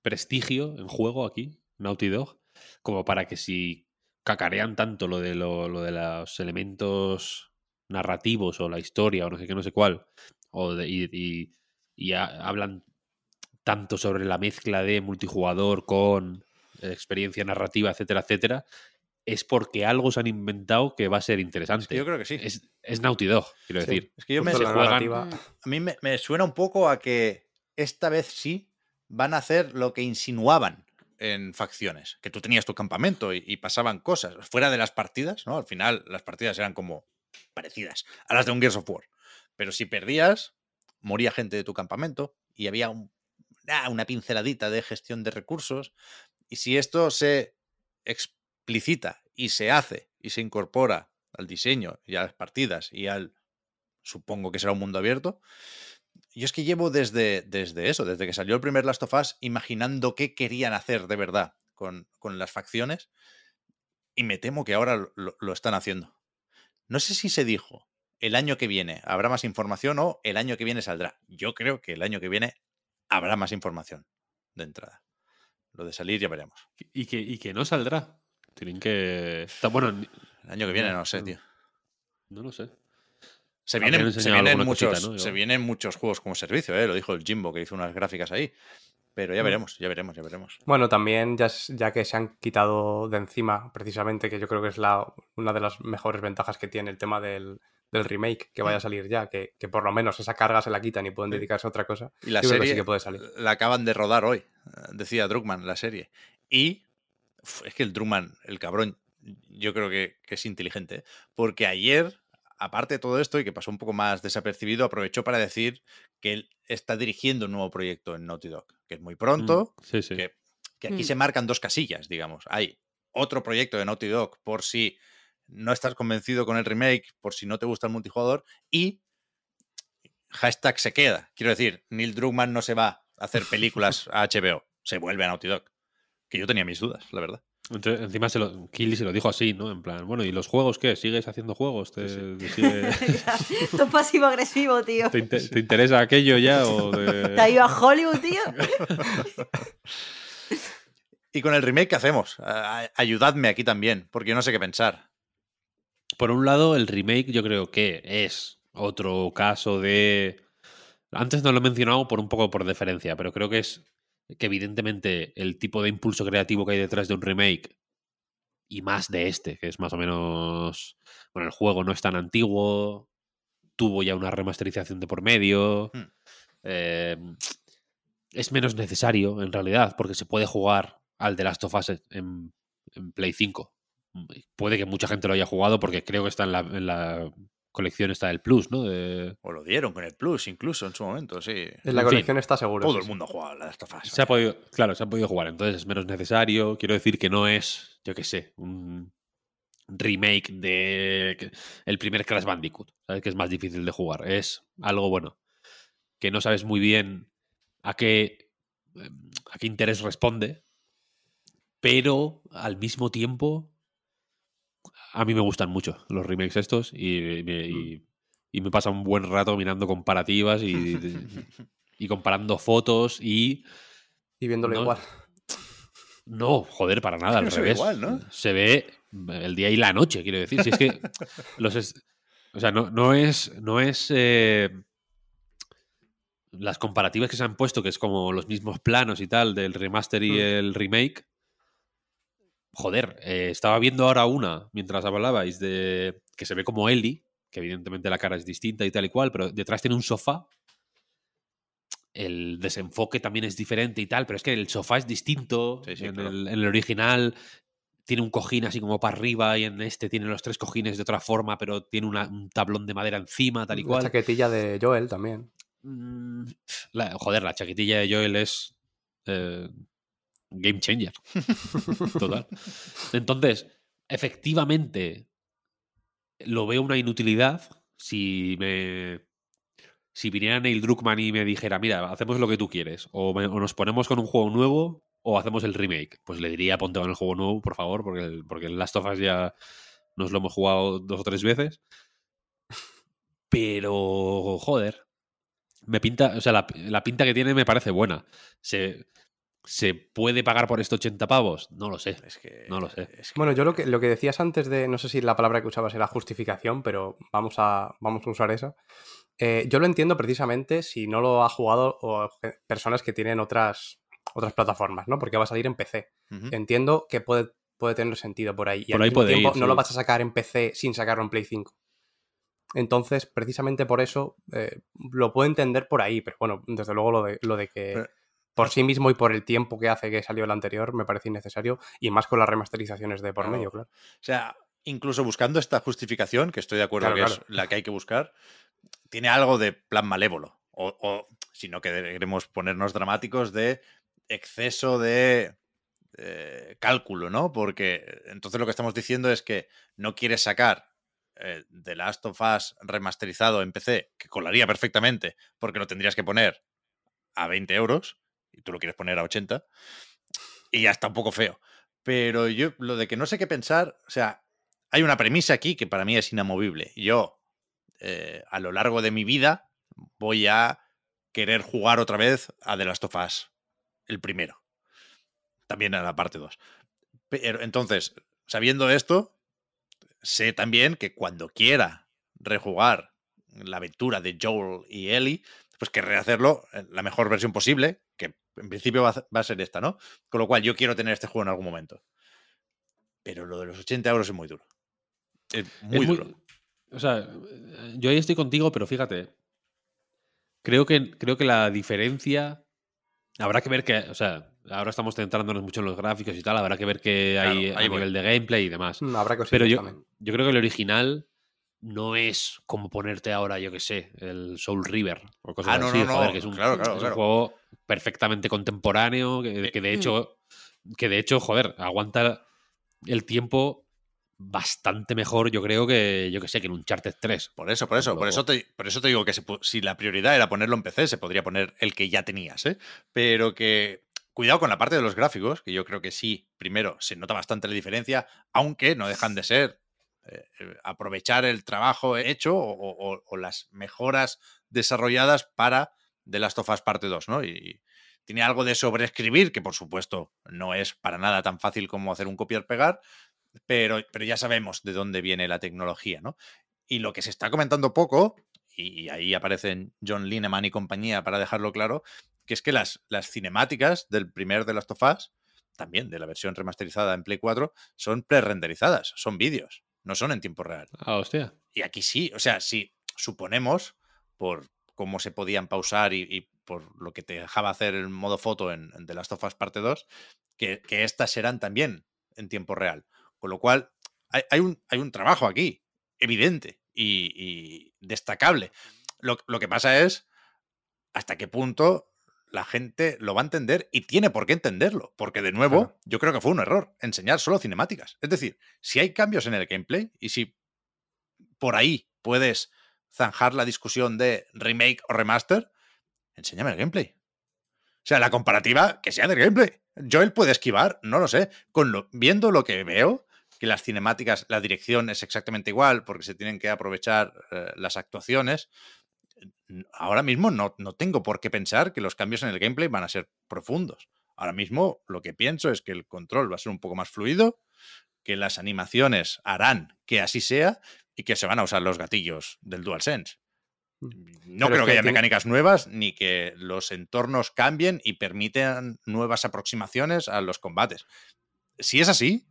prestigio en juego aquí, Naughty Dog, como para que si cacarean tanto lo de, lo, de los elementos narrativos o la historia o no sé qué, no sé cuál, o de- y, y- y ha- hablan tanto sobre la mezcla de multijugador con eh, experiencia narrativa, etcétera, etcétera, es porque algo se han inventado que va a ser interesante. Es que yo creo que sí. Es, es Naughty Dog, quiero Sí. decir. Es que yo me, Justo se la juegan- narrativa- a mí me, me suena un poco a que esta vez sí van a hacer lo que insinuaban en facciones, que tú tenías tu campamento y, y pasaban cosas fuera de las partidas, ¿no? Al final las partidas eran como parecidas a las de un Gears of War. Pero si perdías, moría gente de tu campamento y había un- una pinceladita de gestión de recursos. Y si esto se explicita y se hace y se incorpora al diseño y a las partidas y al, supongo que será un mundo abierto, yo es que llevo desde, desde eso, desde que salió el primer Last of Us, imaginando qué querían hacer de verdad con, con las facciones y me temo que ahora lo- lo están haciendo. No sé si se dijo el año que viene habrá más información o el año que viene saldrá. Yo creo que el año que viene habrá más información de entrada. Lo de salir ya veremos. Y que, y que no saldrá. Tienen que. Está, bueno, ni- El año que viene No, no sé, tío. no lo sé. Se vienen, se vienen muchos, cosita, ¿no? se vienen muchos juegos como servicio, ¿eh? lo dijo el Jimbo que hizo unas gráficas ahí. Pero ya Mm. veremos, ya veremos, ya veremos. Bueno, también ya, ya que se han quitado de encima, precisamente, que yo creo que es la, una de las mejores ventajas que tiene el tema del, del remake, que vaya a salir ya, que, que por lo menos esa carga se la quitan y pueden Mm. Dedicarse a otra cosa. Y la yo creo que serie sí que puede salir. la acaban de rodar hoy, eh, decía Druckmann, la serie. Y es que el Druckmann, el cabrón, yo creo que, que es inteligente, ¿eh? porque ayer, aparte de todo esto y que pasó un poco más desapercibido, aprovechó para decir que él está dirigiendo un nuevo proyecto en Naughty Dog, que es muy pronto, Mm, Sí, sí. que, que aquí Mm. se marcan dos casillas, digamos. Hay otro proyecto de Naughty Dog por si no estás convencido con el remake, por si no te gusta el multijugador, y hashtag se queda. Quiero decir, Neil Druckmann no se va a hacer películas a HBO, se vuelve a Naughty Dog. Que yo tenía mis dudas, la verdad. Entonces, encima se lo, Killy se lo dijo así, ¿no? En plan, bueno, ¿y los juegos qué? ¿Sigues haciendo juegos? ¿Te, te sigue- Esto es pasivo-agresivo, tío. te inte- te interesa aquello ya? O de- ¿Te ha ido a Hollywood, tío? Y con el remake, ¿qué hacemos? Ayudadme aquí también, porque yo no sé qué pensar. Por un lado, el remake yo creo que es otro caso de... Antes no lo he mencionado por un poco por deferencia, pero creo que es que evidentemente el tipo de impulso creativo que hay detrás de un remake y más de este, que es más o menos... Bueno, el juego no es tan antiguo, tuvo ya una remasterización de por medio, Hmm. eh, es menos necesario en realidad, porque se puede jugar al The Last of Us en, en Play 5. Puede que mucha gente lo haya jugado porque creo que está en la, en la colección está del Plus, ¿no? De- O lo dieron con el Plus, incluso en su momento, sí. En la en colección está seguro. Todo sí, el mundo ha jugado a Last of Us. se ha podido, claro, se ha podido jugar, entonces es menos necesario. Quiero decir que no es, yo qué sé, un remake de el primer Crash Bandicoot, ¿sabes? Que es más difícil de jugar. Es algo bueno, que no sabes muy bien a qué, em, a qué interés responde, pero al mismo tiempo a mí me gustan mucho los remakes estos y, me- y- y me pasa un buen rato mirando comparativas y, y comparando fotos y Y viéndolo No, igual. no, joder, para nada, al No se ve revés. igual, ¿no? Se ve el día y la noche, quiero decir. Si es que los es- o sea, no, no es, no es eh, las comparativas que se han puesto, que es como los mismos planos y tal del remaster y Mm. el remake. Joder, eh, estaba viendo ahora una mientras hablabais de que se ve como Ellie, que evidentemente la cara es distinta y tal y cual, pero detrás tiene un sofá. El desenfoque también es diferente y tal, pero es que el sofá es distinto. Sí, sí, en, claro. el, en el original tiene un cojín así como para arriba y en este tiene los tres cojines de otra forma, pero tiene una- un tablón de madera encima, tal y La cual. chaquetilla de Joel también. Mm, la- joder, la chaquetilla de Joel es eh, game changer. Total. Entonces, efectivamente, lo veo una inutilidad si me. Si viniera Neil Druckmann y me dijera, mira, hacemos lo que tú quieres, o, nos ponemos con un juego nuevo, o hacemos el remake. Pues le diría, ponte con el juego nuevo, por favor, porque el, porque el Last of Us ya nos lo hemos jugado dos o tres veces. Pero, joder, me pinta, o sea, la pinta que tiene me parece buena. ¿Se, ¿Se puede pagar por esto 80 pavos? No lo sé. Es que, No lo sé. es que- Bueno, yo lo que, lo que decías antes de, no sé si la palabra que usabas era justificación, pero vamos a, vamos a usar esa. Eh, yo lo entiendo precisamente si no lo ha jugado o personas que tienen otras, otras plataformas, ¿no? Porque va a salir en PC. Entiendo que puede, puede tener sentido por ahí. Y Por al ahí mismo puede tiempo ir, no sí. lo vas a sacar en PC sin sacarlo en Play 5. Entonces, precisamente por eso eh, lo puedo entender por ahí, pero bueno, desde luego lo de, lo de que Pero- por sí mismo y por el tiempo que hace que salió el anterior me parece innecesario y más con las remasterizaciones de por Claro. medio, claro. O sea, incluso buscando esta justificación, que estoy de acuerdo Claro, que claro. es la que hay que buscar, tiene algo de plan malévolo. O, o si no queremos ponernos dramáticos, de exceso de eh, cálculo, ¿no? Porque entonces lo que estamos diciendo es que no quieres sacar eh, The Last of Us remasterizado en PC, que colaría perfectamente, porque lo tendrías que poner a 20 euros, y tú lo quieres poner a 80, y ya está un poco feo. Pero yo, lo de que no sé qué pensar, o sea, hay una premisa aquí que para mí es inamovible. Yo eh, a lo largo de mi vida voy a querer jugar otra vez a The Last of Us, el primero. También a la parte 2. Pero entonces, sabiendo esto, sé también que cuando quiera rejugar la aventura de Joel y Ellie, pues querré hacerlo en la mejor versión posible, que en principio va a, va a ser esta, ¿no? Con lo cual yo quiero tener este juego en algún momento. Pero lo de los 80 euros es muy duro. Es muy Es muy- duro. O sea, yo ahí estoy contigo, pero fíjate. Creo que, creo que la diferencia. Habrá que ver que. O sea, ahora estamos centrándonos mucho en los gráficos y tal. Habrá que ver qué Claro, hay a voy. nivel de gameplay y demás. Mm, Habrá cositas Pero yo, también. yo creo que el original no es como ponerte ahora, yo que sé, el Soul River o cosas Ah, no, así. no, no, joder, que es un, claro, claro, es un claro. juego perfectamente contemporáneo, que, que de hecho, que de hecho, joder, aguanta el tiempo bastante mejor, yo creo, que, yo que sé, que en un Uncharted 3. Por eso, por eso, por eso te, por eso te digo que se si la prioridad era ponerlo en PC, se podría poner el que ya tenías, ¿eh? Pero que cuidado con la parte de los gráficos, que yo creo que sí, primero, se nota bastante la diferencia, aunque no dejan de ser eh, eh, aprovechar el trabajo hecho o, o- o las mejoras desarrolladas para The Last of Us Parte 2, ¿no? Y tiene algo de sobreescribir, que por supuesto no es para nada tan fácil como hacer un copiar-pegar, pero, pero ya sabemos de dónde viene la tecnología, ¿no? Y lo que se está comentando poco, y, y ahí aparecen John Lineman y compañía para dejarlo claro, que es que las, las cinemáticas del primer de Last of Us, también de la versión remasterizada en Play 4, son pre-renderizadas, son vídeos, no son en tiempo real. Ah, hostia. Y aquí sí, o sea, si suponemos, por cómo se podían pausar y, y por lo que te dejaba hacer el modo foto en, en The Last of Us Parte 2, que, que estas serán también en tiempo real. Con lo cual, hay, hay un, hay un trabajo aquí, evidente y, y destacable. Lo, lo que pasa es hasta qué punto la gente lo va a entender y tiene por qué entenderlo. Porque, de nuevo, Claro. yo creo que fue un error enseñar solo cinemáticas. Es decir, si hay cambios en el gameplay y si por ahí puedes zanjar la discusión de remake o remaster, enséñame el gameplay. O sea, la comparativa que sea del gameplay. Joel puede esquivar, no lo sé. Con lo, viendo lo que veo, que las cinemáticas, la dirección es exactamente igual, porque se tienen que aprovechar eh, las actuaciones. Ahora mismo no, no tengo por qué pensar que los cambios en el gameplay van a ser profundos. Ahora mismo lo que pienso es que el control va a ser un poco más fluido, que las animaciones harán que así sea y que se van a usar los gatillos del DualSense. No Mm. Pero es creo que que haya mecánicas nuevas ni que los entornos cambien y permitan nuevas aproximaciones a los combates. Si es así,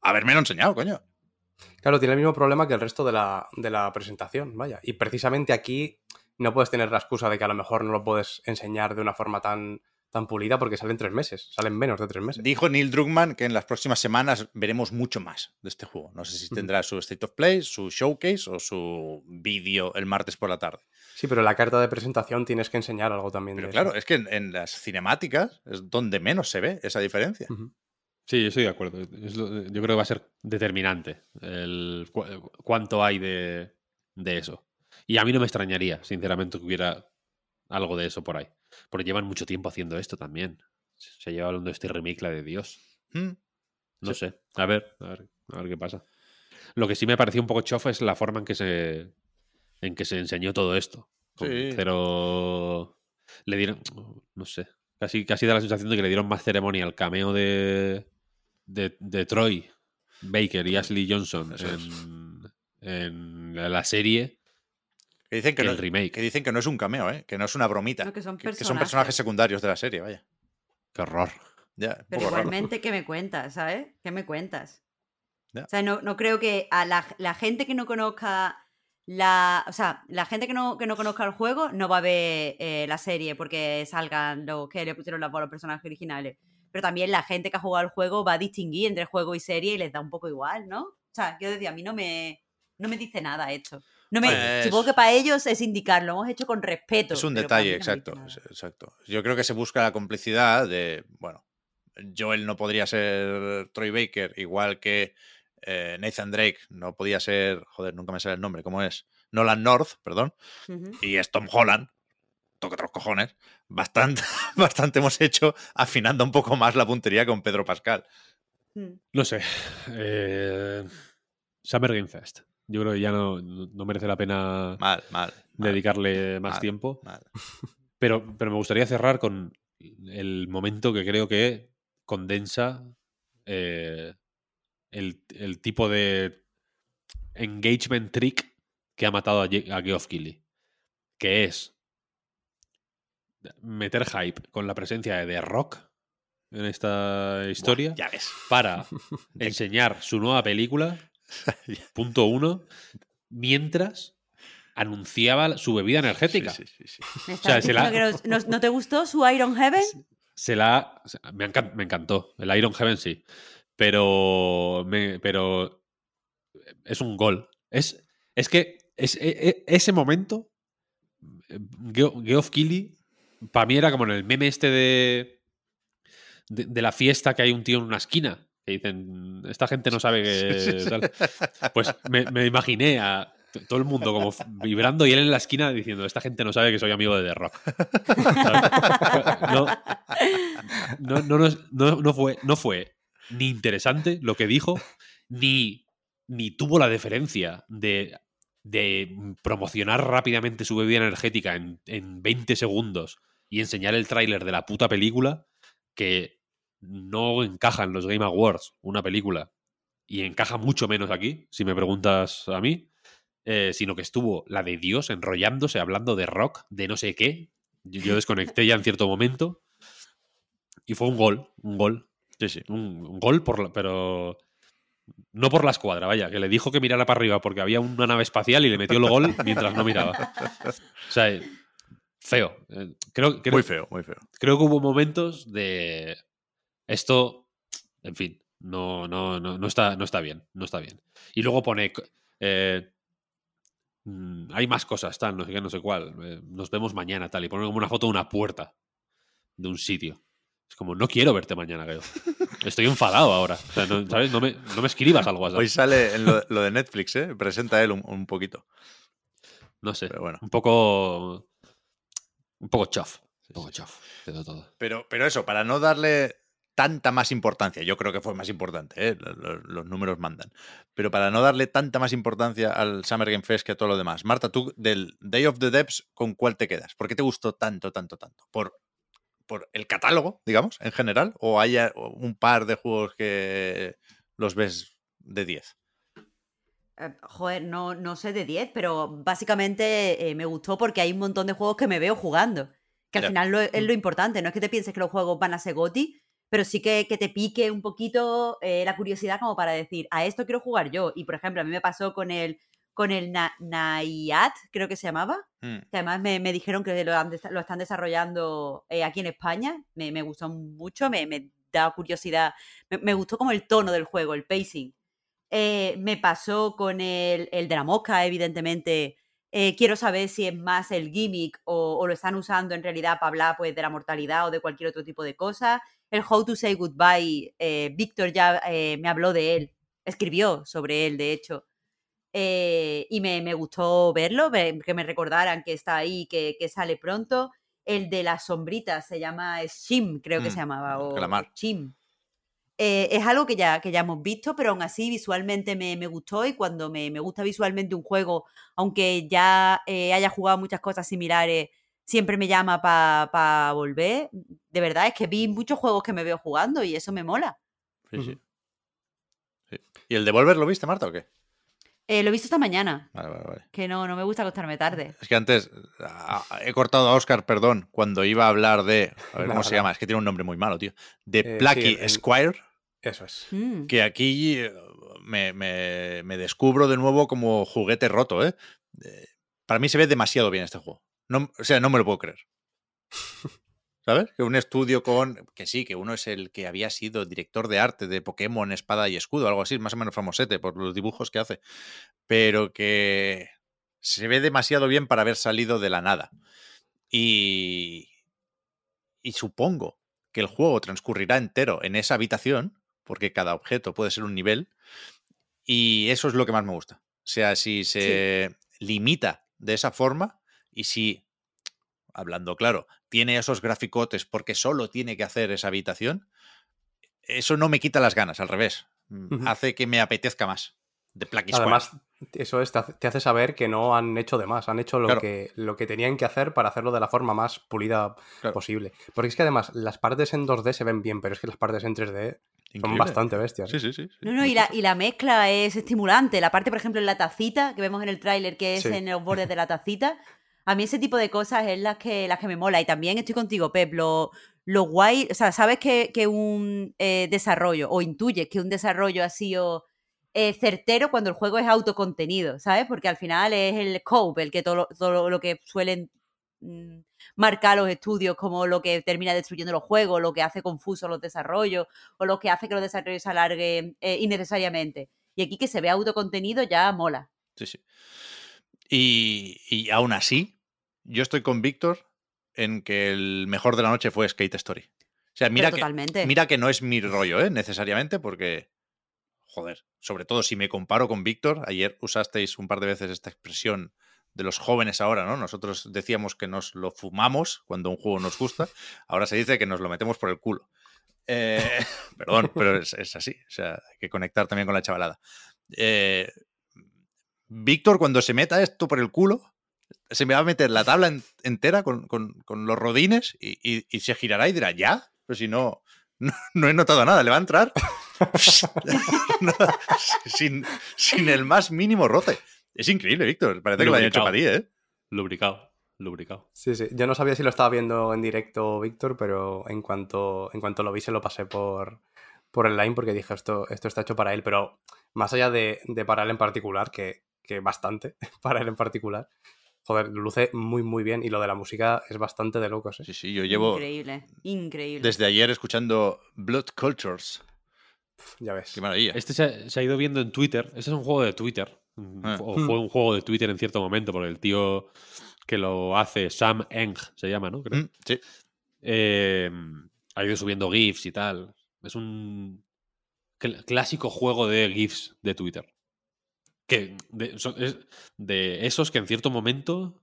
habérmelo enseñado, coño. Claro, tiene el mismo problema que el resto de la, de la presentación, vaya. Y precisamente aquí no puedes tener la excusa de que a lo mejor no lo puedes enseñar de una forma tan, tan pulida porque salen tres meses, salen menos de tres meses. Dijo Neil Druckmann que en las próximas semanas veremos mucho más de este juego. No sé si tendrá su State of Play, su showcase o su vídeo el martes por la tarde. Sí, pero en la carta de presentación tienes que enseñar algo también. Pero de claro, eso. es que en, en las cinemáticas es donde menos se ve esa diferencia. Ujú. Sí, yo estoy de acuerdo. Es lo- yo creo que va a ser determinante el cu- cuánto hay de, de eso. Y a mí no me extrañaría, sinceramente, que hubiera algo de eso por ahí. Porque llevan mucho tiempo haciendo esto también. Se lleva hablando de este remake, la de Dios. Mm. No sé. A ver, a ver, a ver qué pasa. Lo que sí me pareció un poco chofa es la forma en que se en que se enseñó todo esto. Sí. Cero le dieron no sé, casi casi da la sensación de que le dieron más ceremonia al cameo de de, de Troy Baker y Ashley Johnson en, en la serie Que dicen que, que no, el remake. que dicen que no es un cameo, ¿eh? que no es una bromita. No, que son que, que son personajes. secundarios de la serie, vaya. Qué horror. Ya, Pero raro. igualmente, ¿qué me cuentas, sabes? ¿Qué me cuentas? Ya. O sea, no, no creo que a la, la gente que no conozca la. O sea, la gente que no, que no conozca el juego no va a ver eh, la serie porque salgan los que le pusieron la voz a los personajes originales. Pero también la gente que ha jugado el juego va a distinguir entre juego y serie y les da un poco igual, ¿no? O sea, yo decía, a mí no me, no me dice nada esto. No me, Pues- Supongo que para ellos es indicar, lo hemos hecho con respeto. Es un detalle, no exacto, exacto. Yo creo que se busca la complicidad de, bueno, Joel no podría ser Troy Baker, igual que eh, Nathan Drake no podía ser, joder, nunca me sale el nombre, ¿cómo es? Nolan North, perdón, y es Tom Holland, toca otros cojones, bastante, bastante hemos hecho afinando un poco más la puntería con Pedro Pascal. Mm. No sé. Eh, Summer Game Fest. Yo creo que ya no, no merece la pena Mal, mal. mal, dedicarle más tiempo. mal. Pero, pero me gustaría cerrar con el momento que creo que condensa eh, el, el tipo de engagement trick que ha matado a, Ge- a Geoff Keighley. Que es meter hype con la presencia de The Rock en esta historia Ya ves. para enseñar su nueva película, punto uno, mientras anunciaba su bebida energética. Sí, sí, sí, sí. ¿Me O sea, estás se la- diciendo que no, te gustó su Iron Heaven? se la o sea, me, encan- me encantó el Iron Heaven sí pero me- pero es un gol es es que es, e- e- ese momento Geo- Geoff Keighley para mí era como en el meme este de, de de la fiesta que hay un tío en una esquina que dicen esta gente no sabe que tal". pues me, me imaginé a todo el mundo como vibrando y él en la esquina diciendo esta gente no sabe que soy amigo de The Rock no, no, no- no fue, no fue ni interesante lo que dijo, ni, ni tuvo la deferencia de, de promocionar rápidamente su bebida energética en, en 20 segundos y enseñar el tráiler de la puta película que no encaja en los Game Awards una película y encaja mucho menos aquí, si me preguntas a mí, eh, sino que estuvo la de Dios enrollándose, hablando de rock, de no sé qué. Yo, yo desconecté ya en cierto momento y fue un gol, un gol. Sí, sí. Un, un gol, por la- pero no por la escuadra, vaya, que le dijo que mirara para arriba porque había una nave espacial y le metió el gol mientras no miraba. O sea, eh, feo. Eh, Creo, creo, Muy feo, muy feo. creo que hubo momentos de esto, en fin, no, no, no, no, está, no está bien, no está bien. Y luego pone, eh, mm, hay más cosas, tal, no sé qué, no sé cuál, eh, nos vemos mañana, tal, y pone como una foto de una puerta de un sitio. Es como, no quiero verte mañana, creo. Estoy enfadado ahora. O sea, no, ¿sabes? No me, no me escribas al WhatsApp. Hoy sale en lo, lo de Netflix, ¿eh? Presenta él un, un poquito. No sé. Pero bueno. Un poco. Un poco chof. Un poco chof. Pero, pero eso, para no darle tanta más importancia, yo creo que fue más importante, ¿eh? Lo- lo- los, números mandan, pero para no darle tanta más importancia al Summer Game Fest que a todo lo demás. Marta, tú del Day of the Devs, ¿con cuál te quedas? ¿Por qué te gustó tanto, tanto, tanto? ¿Por, por el catálogo, digamos, en general? ¿O hay un par de juegos que los ves de 10? Eh, Joder, no, no sé de 10, pero básicamente eh, me gustó porque hay un montón de juegos que me veo jugando. Que al Ya. final lo- es lo importante, no es que te pienses que los juegos van a ser GOTY, pero sí que, que te pique un poquito eh, la curiosidad como para decir, a esto quiero jugar yo. Y por ejemplo, a mí me pasó con el, con el Na- Naiad, creo que se llamaba, Mm. que además me, me dijeron que lo, han lo están desarrollando eh, aquí en España. Me, me gustó mucho, me, me da curiosidad. Me, me gustó como el tono del juego, el pacing. Eh, me pasó con el, el de la mosca, evidentemente. Eh, quiero saber si es más el gimmick o, o lo están usando en realidad para hablar pues, de la mortalidad o de cualquier otro tipo de cosa. El How to Say Goodbye, eh, Víctor ya eh, me habló de él, escribió sobre él, de hecho. Eh, y me, me gustó verlo, ve- que me recordaran que está ahí, que, que sale pronto. El de las sombritas se llama Shim, creo que Mm, se llamaba. O calamar. Shim. Eh, es algo que ya, que ya hemos visto, pero aún así visualmente me, me gustó y cuando me, me gusta visualmente un juego, aunque ya eh, haya jugado muchas cosas similares, siempre me llama para volver. De verdad, es que vi muchos juegos que me veo jugando y eso me mola. Sí, sí. Sí. ¿Y el Devolver lo viste, Marta, o qué? Eh, lo he visto esta mañana, Vale, vale, vale. que no, no me gusta acostarme tarde. Es que antes ah, he cortado a Oscar, perdón, cuando iba a hablar de. A ver cómo se llama, es que tiene un nombre muy malo, tío. De Eh, Plucky sí, el- Squire, Eso es. Mm. que aquí eh, me, me- me descubro de nuevo como juguete roto, ¿eh? Eh, Para mí se ve demasiado bien este juego. No, o sea, no me lo puedo creer. ¿Sabes? Que un estudio con. Que sí, que uno es el que había sido director de arte de Pokémon Espada y Escudo, algo así, más o menos famosete por los dibujos que hace. Pero que se ve demasiado bien para haber salido de la nada. Y. Y supongo que el juego transcurrirá entero en esa habitación, porque cada objeto puede ser un nivel. Y eso es lo que más me gusta. O sea, si se limita de esa forma y si, hablando claro, tiene esos graficotes porque solo tiene que hacer esa habitación, eso no me quita las ganas, al revés. Mm. Hace que me apetezca más de. Además, eso es, te hace, te hace saber que no han hecho de más, han hecho lo, Claro. que, lo que tenían que hacer para hacerlo de la forma más pulida Claro. posible. Porque es que además las partes en 2D se ven bien, pero es que las partes en 3D son bastante bestias. Sí, sí, sí. sí. No, no, y la, y la mezcla es estimulante. La parte, por ejemplo, en la tacita, que vemos en el tráiler, que es Sí. en los bordes de la tacita. A mí ese tipo de cosas es las que, las que me mola. Y también estoy contigo, Pep. Lo, lo guay, o sea, sabes que, que un eh, desarrollo, o intuyes que un desarrollo ha sido eh, certero cuando el juego es autocontenido, ¿sabes? Porque al final es el scope el que todo, lo- todo lo que suelen mm, marcar los estudios como lo que termina destruyendo los juegos, lo que hace confusos los desarrollos, o lo que hace que los desarrollos se alarguen eh, innecesariamente. Y aquí que se vea autocontenido ya mola. Sí, sí. Y, y aún así, yo estoy con Víctor en que el mejor de la noche fue Skate Story. O sea, mira, que, mira que no es mi rollo, ¿eh? necesariamente, porque, joder, sobre todo si me comparo con Víctor, ayer usasteis un par de veces esta expresión de los jóvenes ahora, ¿no? Nosotros decíamos que nos lo fumamos cuando un juego nos gusta, ahora se dice que nos lo metemos por el culo. Eh, perdón, pero es, es así, o sea, hay que conectar también con la chavalada. Eh, Víctor, cuando se meta esto por el culo, se me va a meter la tabla en- entera con, con- con los rodines y, y- y se girará y dirá, ¿ya? Pero si no, no, no he notado nada, le va a entrar No, sin, sin el más mínimo roce. Es increíble, Víctor. Parece que lo hayan hecho para ti, ¿eh? Lubricado, lubricado. Sí, sí. Yo no sabía si lo estaba viendo en directo Víctor, pero en cuanto, en cuanto lo vi se lo pasé por, por el line porque dije esto, esto está hecho para él. Pero más allá de, de para él en particular, que, que bastante para él en particular, joder, luce muy muy bien y lo de la música es bastante de locos. ¿eh? Sí, sí, yo llevo Increíble, increíble. desde ayer escuchando Blood Cultures. Ya ves. Qué maravilla. Este se ha, se ha ido viendo en Twitter. Este es un juego de Twitter. Ah. O fue un juego de Twitter en cierto momento, porque el tío que lo hace, Sam Eng, se llama, ¿no? Creo. Mm, sí. Eh, ha ido subiendo GIFs y tal. Es un cl- clásico juego de GIFs de Twitter. Que de, son- es de esos que en cierto momento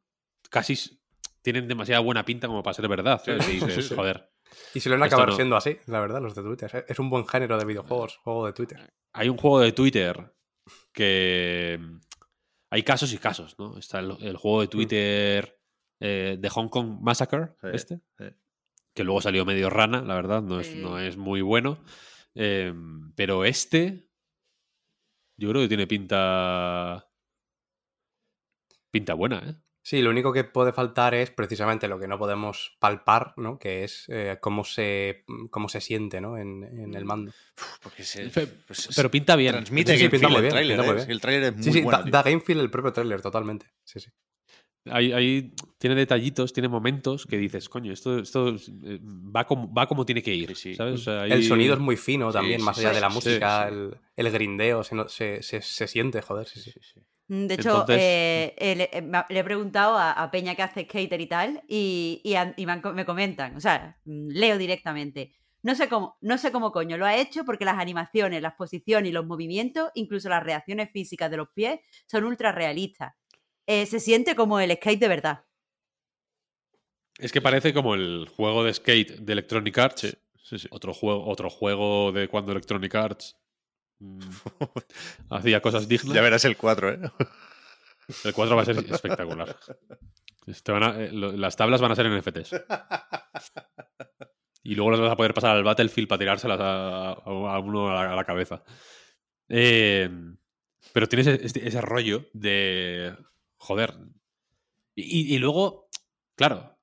casi tienen demasiada buena pinta como para ser verdad. Sí, ¿sabes? sí, Y sí, dices, sí. Joder. Y suelen Esto acabar no. siendo así, la verdad, los de Twitter. Es un buen género de videojuegos, juego de Twitter. Hay un juego de Twitter que. mm, Hay casos y casos, ¿no? Está el, el juego de Twitter eh, de Hong Kong Massacre, Sí, este. sí. que luego salió medio rana, la verdad, no es, Sí. no es muy bueno. Eh, pero este, yo creo que tiene pinta. Pinta buena, ¿eh? Sí, lo único que puede faltar es precisamente lo que no podemos palpar, ¿no? Que es eh, cómo, se, cómo se siente, ¿no? En, en el mando. Uf, porque se, Pe- pues, Pero pinta bien. transmite Sí, sí, game pinta feel muy el bien, tráiler, pinta muy ¿eh? bien. El tráiler es muy Sí, sí, bueno. da, da game feel el propio tráiler, totalmente. Sí, sí. Hay, hay- tiene detallitos, tiene momentos que dices, coño, esto, esto eh, va, como, va como tiene que ir. Sí, sí. ¿sabes? O sea, El sonido es muy fino también, sí, más sí, allá de la música, sí. El, el grindeo, se, no- se, se- se siente, joder, sí, sí. Sí, sí. Mm, De hecho, Entonces- eh, eh, le, he preguntado a, a Peña que hace skater y tal, y, y me, comentan, o sea, mm, leo directamente. No sé, cómo, no sé cómo coño lo ha hecho porque las animaciones, las posiciones y los movimientos, incluso las reacciones físicas de los pies, son ultra realistas. Eh, se siente como el skate de verdad. Es que parece como el juego de skate de Electronic Arts. Sí, sí. Otro, juego, otro juego de cuando Electronic Arts mm, hacía cosas dignas. Ya verás el 4, ¿eh? El 4 va a ser espectacular. Te van a- eh, lo- las tablas van a ser NFTs. Y luego las vas a poder pasar al Battlefield para tirárselas a, a- a uno a la, a la cabeza. Eh, pero tienes ese, ese rollo de. Joder. Y, y luego, claro,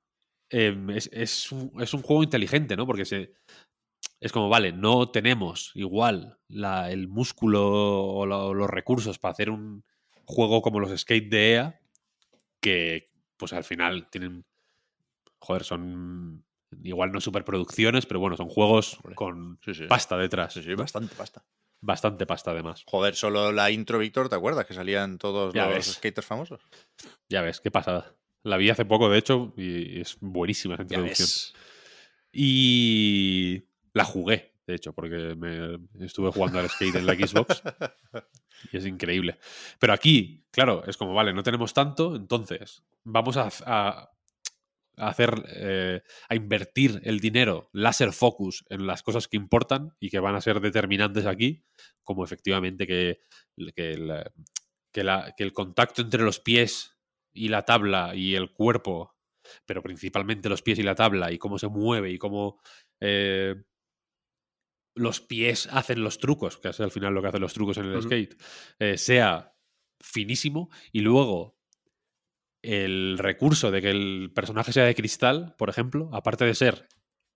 eh, es, es un, es un juego inteligente, ¿no? Porque se, es como, vale, no tenemos igual la- el músculo o la- o los recursos para hacer un juego como los Skate de EA, que pues al final tienen, joder, son igual no superproducciones, pero bueno, son juegos Hombre, con sí, sí. pasta detrás. Sí, sí, bastante pasta. Bastante pasta además. Joder, solo la intro, Víctor, ¿te acuerdas? Que salían todos Ya los ves. skaters famosos. Ya ves, qué pasada. La vi hace poco, de hecho, y es buenísima esa introducción. Y la jugué, de hecho, porque me estuve jugando al skate en la Xbox y es increíble. Pero aquí, claro, es como, vale, no tenemos tanto, entonces vamos a, a- a hacer, eh, a invertir el dinero láser focus en las cosas que importan y que van a ser determinantes aquí, como efectivamente que, que, la- que la- que el contacto entre los pies y la tabla y el cuerpo, pero principalmente los pies y la tabla y cómo se mueve y cómo eh, los pies hacen los trucos, que es al final lo que hacen los trucos en el skate, eh, sea finísimo y luego el recurso de que el personaje sea de cristal, por ejemplo, aparte de ser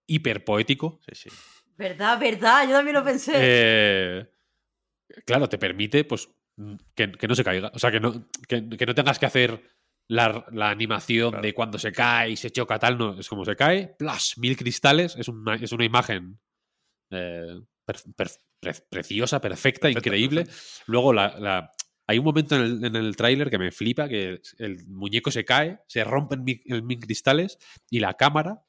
hiper poético, Sí, sí. ¿Verdad, verdad? Yo también lo pensé. eh, claro, te permite pues que, que no se caiga. O sea, que no, que, que no tengas que hacer la, la animación Claro. de cuando se cae y se choca tal, no. Es como se cae, plus, mil cristales, es una, es una imagen eh, per- per- pre- preciosa, perfecta, increíble. Luego la, la- hay un momento en el, en el tráiler que me flipa, que el muñeco se cae, se rompen mil, cristales y la cámara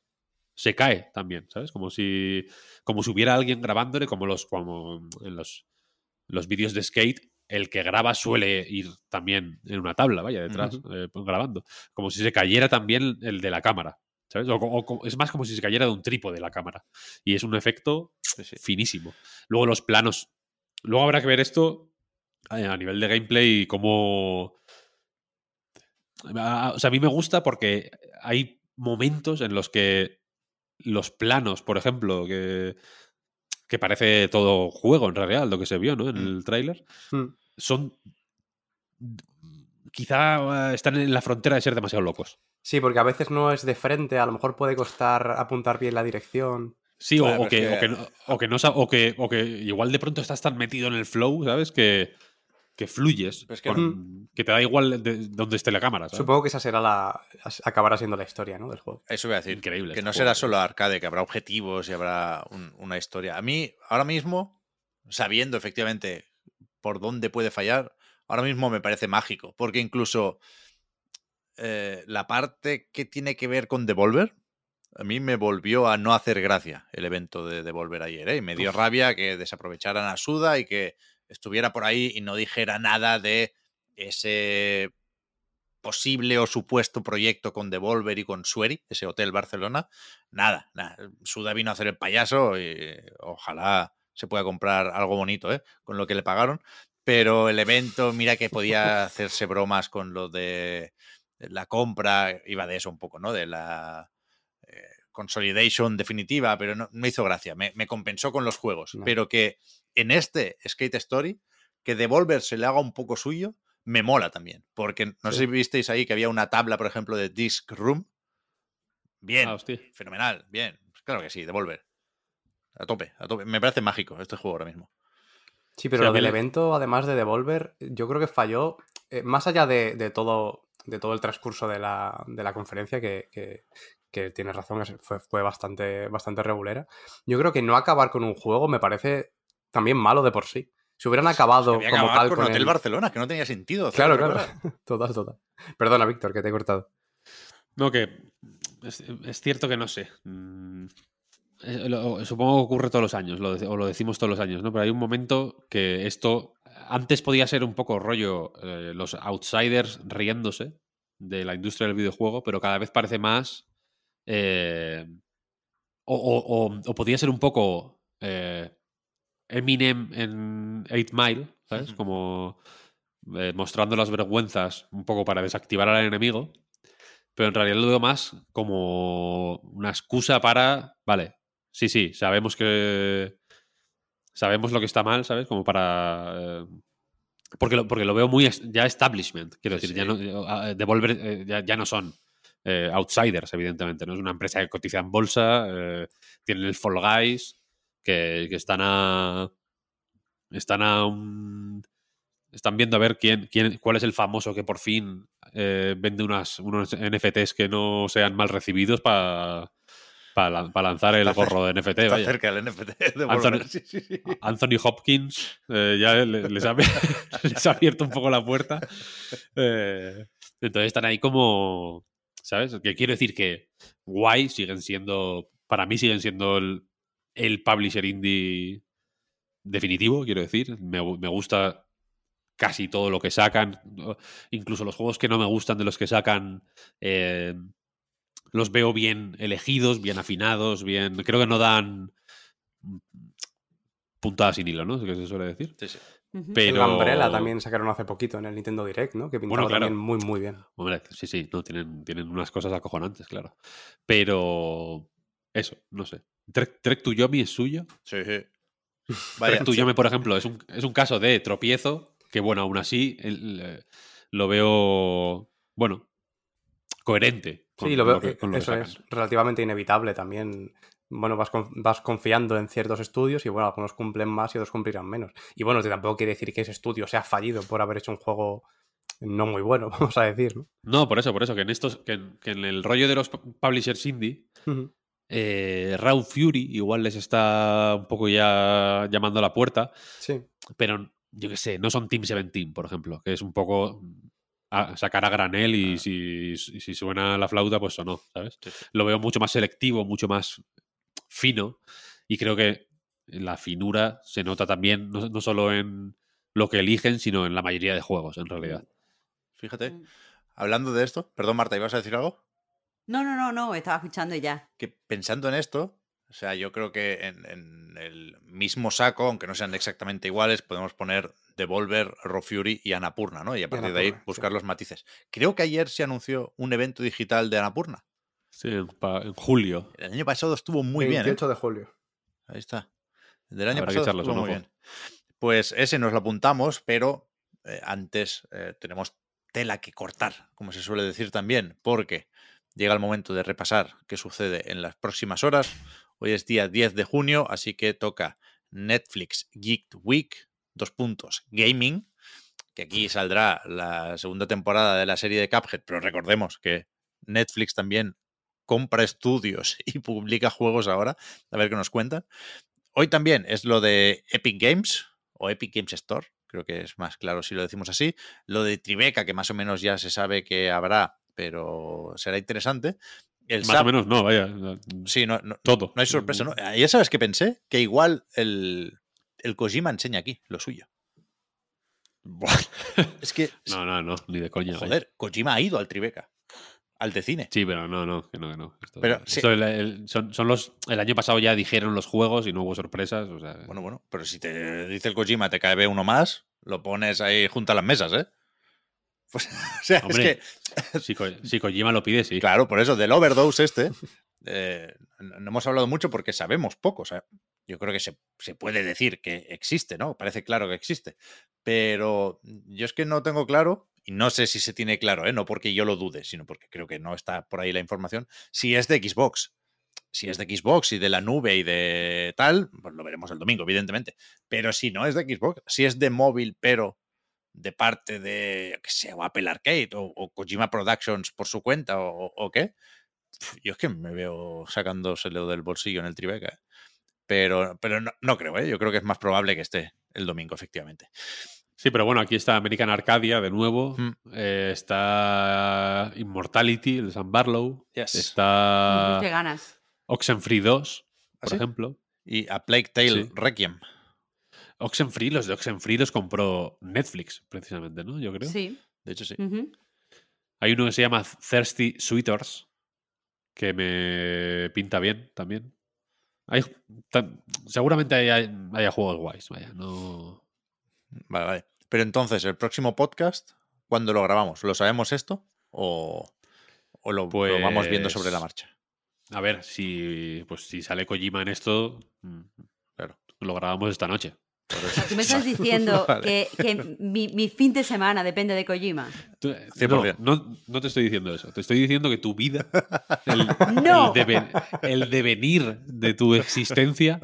se cae también, ¿sabes? Como si, como si hubiera alguien grabándole, como los, como en los, los vídeos de skate, el que graba suele ir también en una tabla, vaya, detrás, eh, grabando. Como si se cayera también el de la cámara, ¿sabes? O, o- o- es más como si se cayera de un trípode la cámara. Y es un efecto Sí, sí. finísimo. Luego los planos. Luego habrá que ver esto eh, a nivel de gameplay y cómo. O sea, a mí me gusta porque hay momentos en los que los planos, por ejemplo, que, que parece todo juego en realidad, lo que se vio ¿no? en el tráiler, Mm. son. Quizá eh, están en la frontera de ser demasiado locos. Sí, porque a veces no es de frente, a lo mejor puede costar apuntar bien la dirección. Sí, o- Claro, o, es que, o, que no, o que no o que, o que igual de pronto estás tan metido en el flow, ¿sabes? Que, que fluyes. Es que con- que te da igual de dónde esté la cámara. ¿sabes? Supongo que esa será la. acabará siendo la historia, ¿no? Del juego. Eso voy a decir. Increíble Que este no juego, será solo arcade, que habrá objetivos y habrá un- una historia. A mí, ahora mismo, sabiendo efectivamente por dónde puede fallar, ahora mismo me parece mágico. Porque incluso eh, la parte que tiene que ver con Devolver, a mí me volvió a no hacer gracia el evento de Devolver ayer. ¿eh? Y me dio rabia que desaprovecharan a Suda y que estuviera por ahí y no dijera nada de ese posible o supuesto proyecto con Devolver y con Sueri, ese hotel Barcelona. Nada, nada. Suda vino a hacer el payaso y ojalá se pueda comprar algo bonito ¿eh? con lo que le pagaron. Pero el evento, mira que podía hacerse bromas con lo de la compra, iba de eso un poco, ¿no? De la eh, consolidation definitiva, pero no me hizo gracia. Me, me compensó con los juegos. No. Pero que en este Skate Story, que Devolver se le haga un poco suyo, me mola también. Porque no sé si visteis ahí que había una tabla, por ejemplo, de Disc Room. Bien, Ah, hostia. fenomenal, bien. Pues claro que sí, Devolver. A tope, a tope. Me parece mágico este juego ahora mismo. Sí, pero lo del evento, además de Devolver, yo creo que falló, eh, más allá de, de todo, de todo el transcurso de la, de la conferencia, que, que- que tienes razón, fue, fue bastante, bastante regulera. Yo creo que no acabar con un juego me parece también malo de por sí. Si hubieran acabado Había que como acabar tal con con Hotel el- Barcelona, que no tenía sentido. Claro, claro. Total, total. Perdona, Víctor, que te he cortado. No, que es, es cierto que no sé. Mm, lo- supongo que ocurre todos los años, lo de- o lo decimos todos los años, ¿no? Pero hay un momento que esto antes podía ser un poco rollo eh, los outsiders riéndose de la industria del videojuego, pero cada vez parece más. eh, o, o- o- o podía ser un poco eh, Eminem en 8 Mile, ¿sabes? Como eh, mostrando las vergüenzas un poco para desactivar al enemigo. Pero en realidad lo veo más como una excusa para. Vale, sí, sí, sabemos que. Sabemos lo que está mal, ¿sabes? Como para. eh, porque, lo, porque lo veo muy ya establishment. Quiero Sí, decir, ya no, eh, Devolver eh, ya, ya no son eh, outsiders, evidentemente. No es una empresa que cotiza en bolsa. eh, tienen el Fall Guys, que, que están a. Están a un. Están viendo a ver quién, quién, cuál es el famoso que por fin vende unas, unos NFTs que no sean mal recibidos para lanzar el Está gorro de NFT. Está vaya. cerca el NFT de Anthony- Devolver. Sí, sí, sí. Anthony Hopkins eh, ya le- les ha, les ha abierto un poco la puerta. Eh, entonces están ahí como, ¿sabes? Que quiero decir que guay siguen siendo, para mí siguen siendo el, el publisher indie definitivo, quiero decir. Me gusta casi todo lo que sacan, incluso los juegos que no me gustan de los que sacan. eh, los veo bien elegidos, bien afinados, bien. Creo que no dan puntadas sin hilo, ¿no? Es que se suele decir. Sí, sí. Pero. El Umbrella también sacaron hace poquito en el Nintendo Direct, ¿no? Que pintaba Bueno, claro. también muy, muy bien. Hombre, sí, sí, no, tienen, tienen unas cosas acojonantes, claro. Pero. Eso, no sé. Trek, Trek to Yomi es suyo. Sí, sí. Vaya, Trek to Yomi, por ejemplo, es un, es un caso de tropiezo que, bueno, aún así el- eh, lo veo, bueno, coherente. Con Sí, lo veo, que- con lo que eso es relativamente inevitable también. Bueno, vas, con- vas confiando en ciertos estudios y bueno, algunos cumplen más y otros cumplirán menos. Y bueno, que tampoco quiere decir que ese estudio sea fallido por haber hecho un juego no muy bueno, vamos a decir, ¿no? No, por eso, por eso, que en estos, que en, que en el rollo de los pu- publishers indie, eh, Raw Fury igual les está un poco ya llamando a la puerta, Sí. pero yo qué sé, no son Team 17, por ejemplo, que es un poco a- sacar a granel y si, y si suena la flauta, pues sonó, ¿sabes? Sí. Lo veo mucho más selectivo, mucho más fino y creo que la finura se nota también no, no solo en lo que eligen, sino en la mayoría de juegos, en realidad. Fíjate, Mm. hablando de esto, perdón Marta, ¿ibas a decir algo? No, no, no, no, estaba escuchando y ya. Que pensando en esto, o sea, yo creo que en, en el mismo saco, aunque no sean exactamente iguales, podemos poner Devolver, Raw Fury y Anapurna, ¿no? Y a partir de ahí sí. buscar los matices. Creo que ayer se anunció un evento digital de Anapurna. Sí, en, julio. El año pasado estuvo muy bien. ¿eh? 28 de julio. Ahí está. El del año Habrá pasado estuvo muy ojo. bien. Pues ese nos lo apuntamos, pero eh, antes eh, tenemos tela que cortar, como se suele decir también, porque llega el momento de repasar qué sucede en las próximas horas. Hoy es día 10 de junio, así que toca Netflix Geek Week, dos puntos, gaming, que aquí saldrá la segunda temporada de la serie de Cuphead, pero recordemos que Netflix también compra estudios y publica juegos ahora, a ver qué nos cuentan. Hoy también es lo de Epic Games o Epic Games Store, creo que es más claro si lo decimos así. Lo de Tribeca, que más o menos ya se sabe que habrá, pero será interesante. El Más o menos no, vaya. Sí, no, no, Todo. no hay sorpresa, ¿no? Ya sabes que pensé que igual el, el Kojima enseña aquí lo suyo. Es que, No, no, no, ni de coña. joder, Kojima ha ido al Tribeca, al de cine. Sí, pero no, no, que no, que no. Esto- Pero sí. el- el- son, son los. El año pasado ya dijeron los juegos y no hubo sorpresas. O sea, Bueno, bueno, pero si te dice el Kojima, te cae uno más, lo pones ahí junto a las mesas, ¿eh? Pues, o sea, Hombre, es que, si, Ko- si Kojima lo pide, sí. claro, por eso, del overdose este, eh, no hemos hablado mucho porque sabemos poco. O sea, yo creo que se, se puede decir que existe, ¿no? Parece claro que existe. Pero yo es que no tengo claro, y no sé si se tiene claro, ¿eh? No porque yo lo dude, sino porque creo que no está por ahí la información, si es de Xbox. Si es de Xbox y de la nube y de tal, pues lo veremos el domingo, evidentemente. Pero si no es de Xbox, si es de móvil, pero de parte de, qué sé, o Apple Arcade o, o Kojima Productions por su cuenta o, qué, yo es que me veo sacándoselo del bolsillo en el Tribeca. ¿eh? Pero, pero no, no creo, ¿eh? yo creo que es más probable que esté el domingo, efectivamente. Sí, pero bueno, aquí está American Arcadia de nuevo. Mm. eh, está Immortality, el de Sam Barlow. Yes. Está Qué ganas. Oxenfree 2, ¿Ah, por sí? ejemplo. Y a Plague Tale Sí. Requiem. Oxenfree, los de Oxenfree los compró Netflix, precisamente, ¿no? Yo creo. Sí. De hecho, sí. Hay uno que se llama Thirsty Sweeters, que me pinta bien también. Hay, seguramente haya, haya juegos guays, vaya, no... Vale, vale. Pero entonces, el próximo podcast, ¿cuándo lo grabamos? ¿Lo sabemos esto? ¿O, o lo, lo vamos viendo sobre la Pues- marcha? A ver, si, pues, si sale Kojima en esto, mm, Claro. lo grabamos esta noche. Tú me estás diciendo Vale. que, que mi, mi fin de semana depende de Kojima. Tú- 100%. No, no, no te estoy diciendo eso. Te estoy diciendo que tu vida, el, No. el, deve- el devenir de tu existencia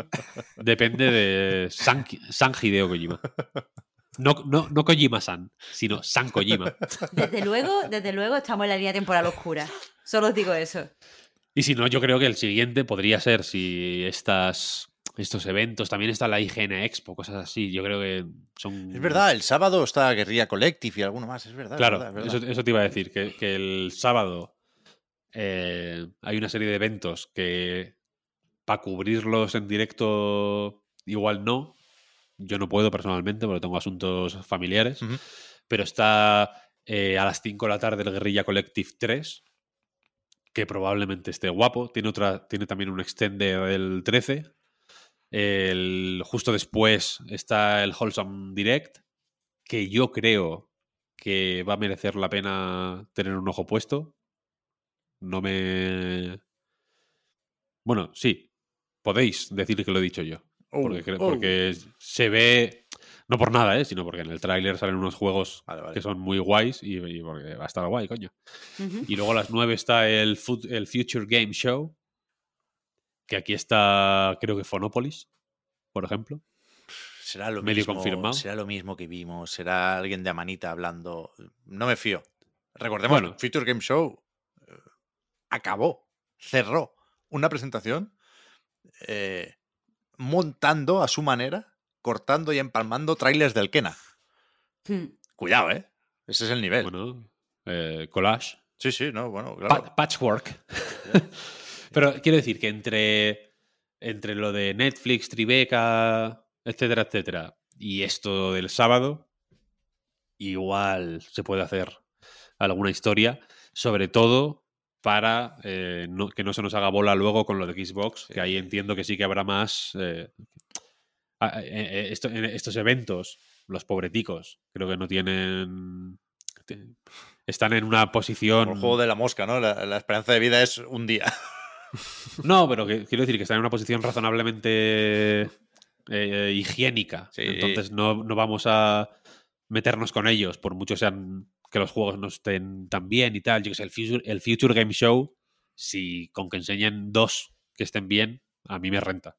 depende de San, San Hideo Kojima. No, no, no Kojima-san, sino San Kojima. Desde luego, desde luego estamos en la línea temporal oscura. Solo os digo eso. Y si no, yo creo que el siguiente podría ser si estas, estos eventos, también está la IGN Expo, cosas así. Yo creo que son... Es verdad, el sábado está Guerrilla Collective y alguno más, es verdad. es Claro, verdad, es verdad. Eso, eso te iba a decir, que, que el sábado eh, hay una serie de eventos que para cubrirlos en directo igual no. Yo no puedo personalmente porque tengo asuntos familiares. Pero está eh, a las 5 de la tarde el Guerrilla Collective 3, que probablemente esté guapo. Tiene, otra, tiene también un extender del 13. El, justo después está el Wholesome Direct, que yo creo que va a merecer la pena tener un ojo puesto. No me... Bueno, sí, podéis decir que lo he dicho yo. Porque, Oh, cre- oh. porque se ve, no por nada, ¿eh? sino porque en el tráiler salen unos juegos Vale, vale. que son muy guays y, y porque va a estar guay, coño. Y luego a las 9 está el, el Future Game Show, que aquí está, creo que Phonopolis, por ejemplo. Será lo Medio mismo. confirmado. Será lo mismo que vimos. Será alguien de Amanita hablando. No me fío. Recordemos, Bueno. Future Game Show eh, acabó, cerró una presentación eh, montando a su manera, cortando y empalmando trailers del Kena. Hmm. Cuidado, ¿eh? Ese es el nivel. Bueno, eh, collage. sí, sí, no, bueno, Pa- patchwork. Pero quiero decir que entre, entre lo de Netflix, Tribeca, etcétera, etcétera, y esto del sábado, igual se puede hacer alguna historia, sobre todo para eh, no- que no se nos haga bola luego con lo de Xbox, que ahí entiendo que sí que habrá más... eh, a- eh, eh, esto- en estos eventos, los pobreticos, creo que no tienen... Están en una posición... Como el juego de la mosca, ¿no? La, la esperanza de vida es un día. No, pero que- quiero decir que están en una posición razonablemente eh, higiénica. Sí. Entonces no, no vamos a meternos con ellos, por mucho sean que los juegos no estén tan bien y tal. Yo que sé, el Future, el Future Game Show, si con que enseñen dos que estén bien, a mí me renta.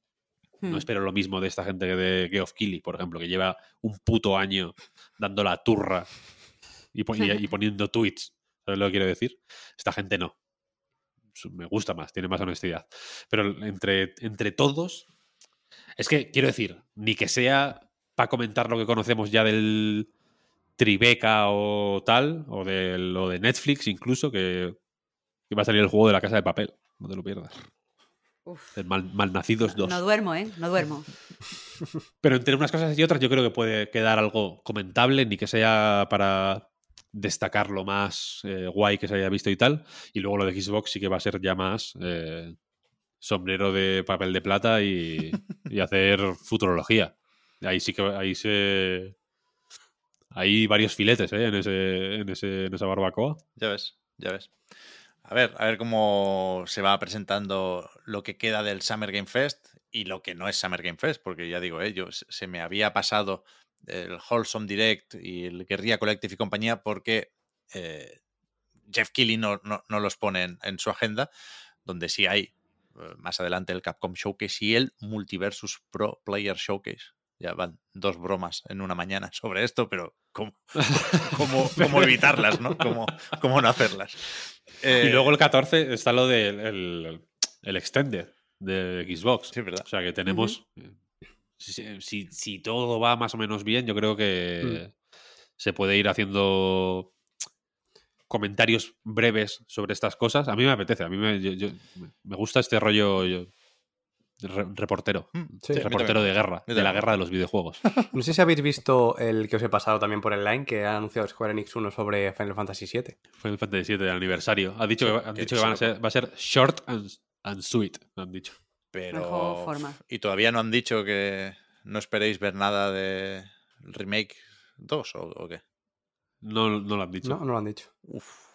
No Hmm. espero lo mismo de esta gente que de Geoff Keighley, por ejemplo, que lleva un puto año dando la turra y, pon- y- y poniendo tweets. ¿Sabes lo que quiero decir? Esta gente no. Me gusta más, tiene más honestidad. Pero entre, entre todos, es que quiero decir, ni que sea para comentar lo que conocemos ya del Tribeca o tal, o de lo de Netflix incluso, que, que va a salir el juego de la casa de papel. No te lo pierdas. Uf. El Mal- Malnacidos 2. No duermo, ¿eh? No duermo. Pero entre unas cosas y otras yo creo que puede quedar algo comentable, ni que sea para destacar lo más eh, guay que se haya visto y tal. Y luego lo de Xbox sí que va a ser ya más eh, sombrero de papel de plata y, y hacer futurología. Ahí sí que ahí se... Hay varios filetes ¿eh? en, ese, en, ese, en esa barbacoa. Ya ves, ya ves. A ver, a ver cómo se va presentando lo que queda del Summer Game Fest y lo que no es Summer Game Fest, porque ya digo, eh, yo, se se me había pasado el Wholesome Direct y el Guerrilla Collective y compañía porque eh, Jeff Keighley no, no- no los pone en, en su agenda, donde sí hay eh, más adelante el Capcom Showcase y el Multiversus Pro Player Showcase. Ya van dos bromas en una mañana sobre esto, pero ¿cómo, cómo, cómo evitarlas, no? ¿Cómo, cómo no hacerlas? Eh, Y luego el 14 está lo del el, el Extended de Xbox. Sí, verdad. O sea que tenemos. eh, si, si- si todo va más o menos bien, yo creo que se puede ir haciendo comentarios breves sobre estas cosas. A mí me apetece, a mí me, yo- yo- me gusta este rollo yo- re- reportero. Mm, Sí, reportero de guerra, de la guerra de los videojuegos. No sé si habéis visto el que os he pasado también por el line, que ha anunciado Square Enix 1 sobre Final Fantasy VII. Final Fantasy VII de aniversario. Ha dicho que, va- han que dicho que van a ser, va a ser short and, and sweet, han dicho. Pero. Mejor forma. Y todavía no han dicho que no esperéis ver nada de Remake 2 o, o qué. No, no lo han dicho. No, no lo han dicho. Uf.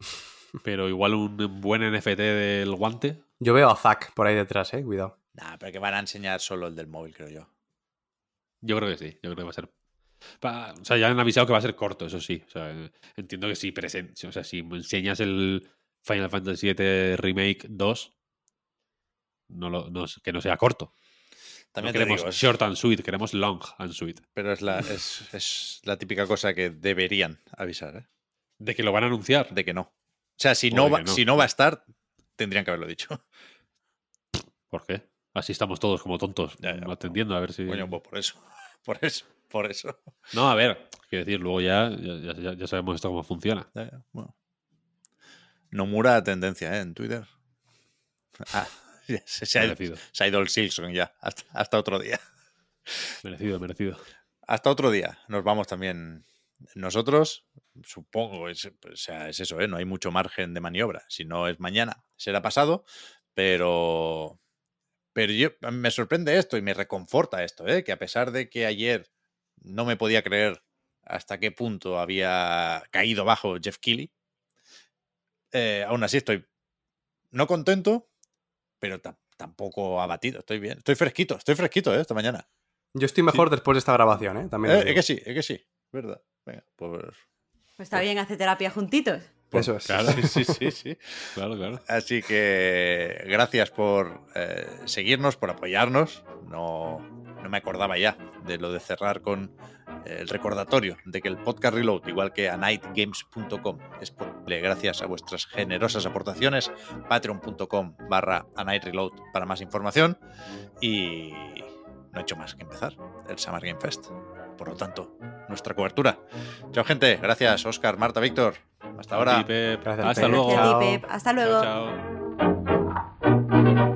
Pero igual un buen NFT del guante. Yo veo a Zack por ahí detrás, eh, cuidado. Nah, pero que van a enseñar solo el del móvil, creo yo. Yo creo que sí. Yo creo que va a ser. pa- o sea, ya han avisado que va a ser corto, eso sí. O sea, entiendo que si presen- o sea, si enseñas el Final Fantasy VII Remake 2, no lo, no, que no sea corto. También queremos digo, es- short and sweet, queremos long and sweet. pero es la, es, es la típica cosa que deberían avisar, ¿eh? De que lo van a anunciar. De que no. O sea, si no, va, no. si no va a estar, tendrían que haberlo dicho. ¿Por qué? Así estamos todos como tontos Ya, ya, atendiendo a ver si. Coño, pues por eso. Por eso. Por eso. No, a ver, quiero decir, luego ya, ya, sabemos esto cómo funciona. Bueno. Nomura tendencia, ¿eh? En Twitter. Ah, se, se ha, Merecido, se ha ido el Silson ya. Hasta, hasta otro día. merecido, merecido. Hasta otro día. Nos vamos también nosotros. supongo, es, o sea, es eso, ¿eh? no hay mucho margen de maniobra. Si no es mañana, será pasado, pero, pero yo, me sorprende esto y me reconforta esto, ¿eh? que a pesar de que ayer no me podía creer hasta qué punto había caído bajo Jeff Keighley, eh, aún así estoy no contento, pero tampoco abatido. Estoy bien, estoy fresquito, estoy fresquito ¿eh? esta mañana. Yo estoy mejor después de esta grabación, ¿eh? También. es que sí, es que sí, verdad. Venga, pues pues está bien hacer terapia juntitos. Pues, Eso es. Claro, sí, sí, sí. claro, claro. Así que gracias por eh, seguirnos, por apoyarnos. No, no me acordaba ya de lo de cerrar con eh, el recordatorio de que el podcast Reload, igual que a nightgames.com, es posible gracias a vuestras generosas aportaciones. Patreon.com barra a Reload para más información. Y no he hecho más que empezar el Summer Game Fest. Por lo tanto, nuestra cobertura. Chao, gente. Gracias, Oscar, Marta, Víctor. Hasta ahora. Hasta luego. Hasta luego. chao.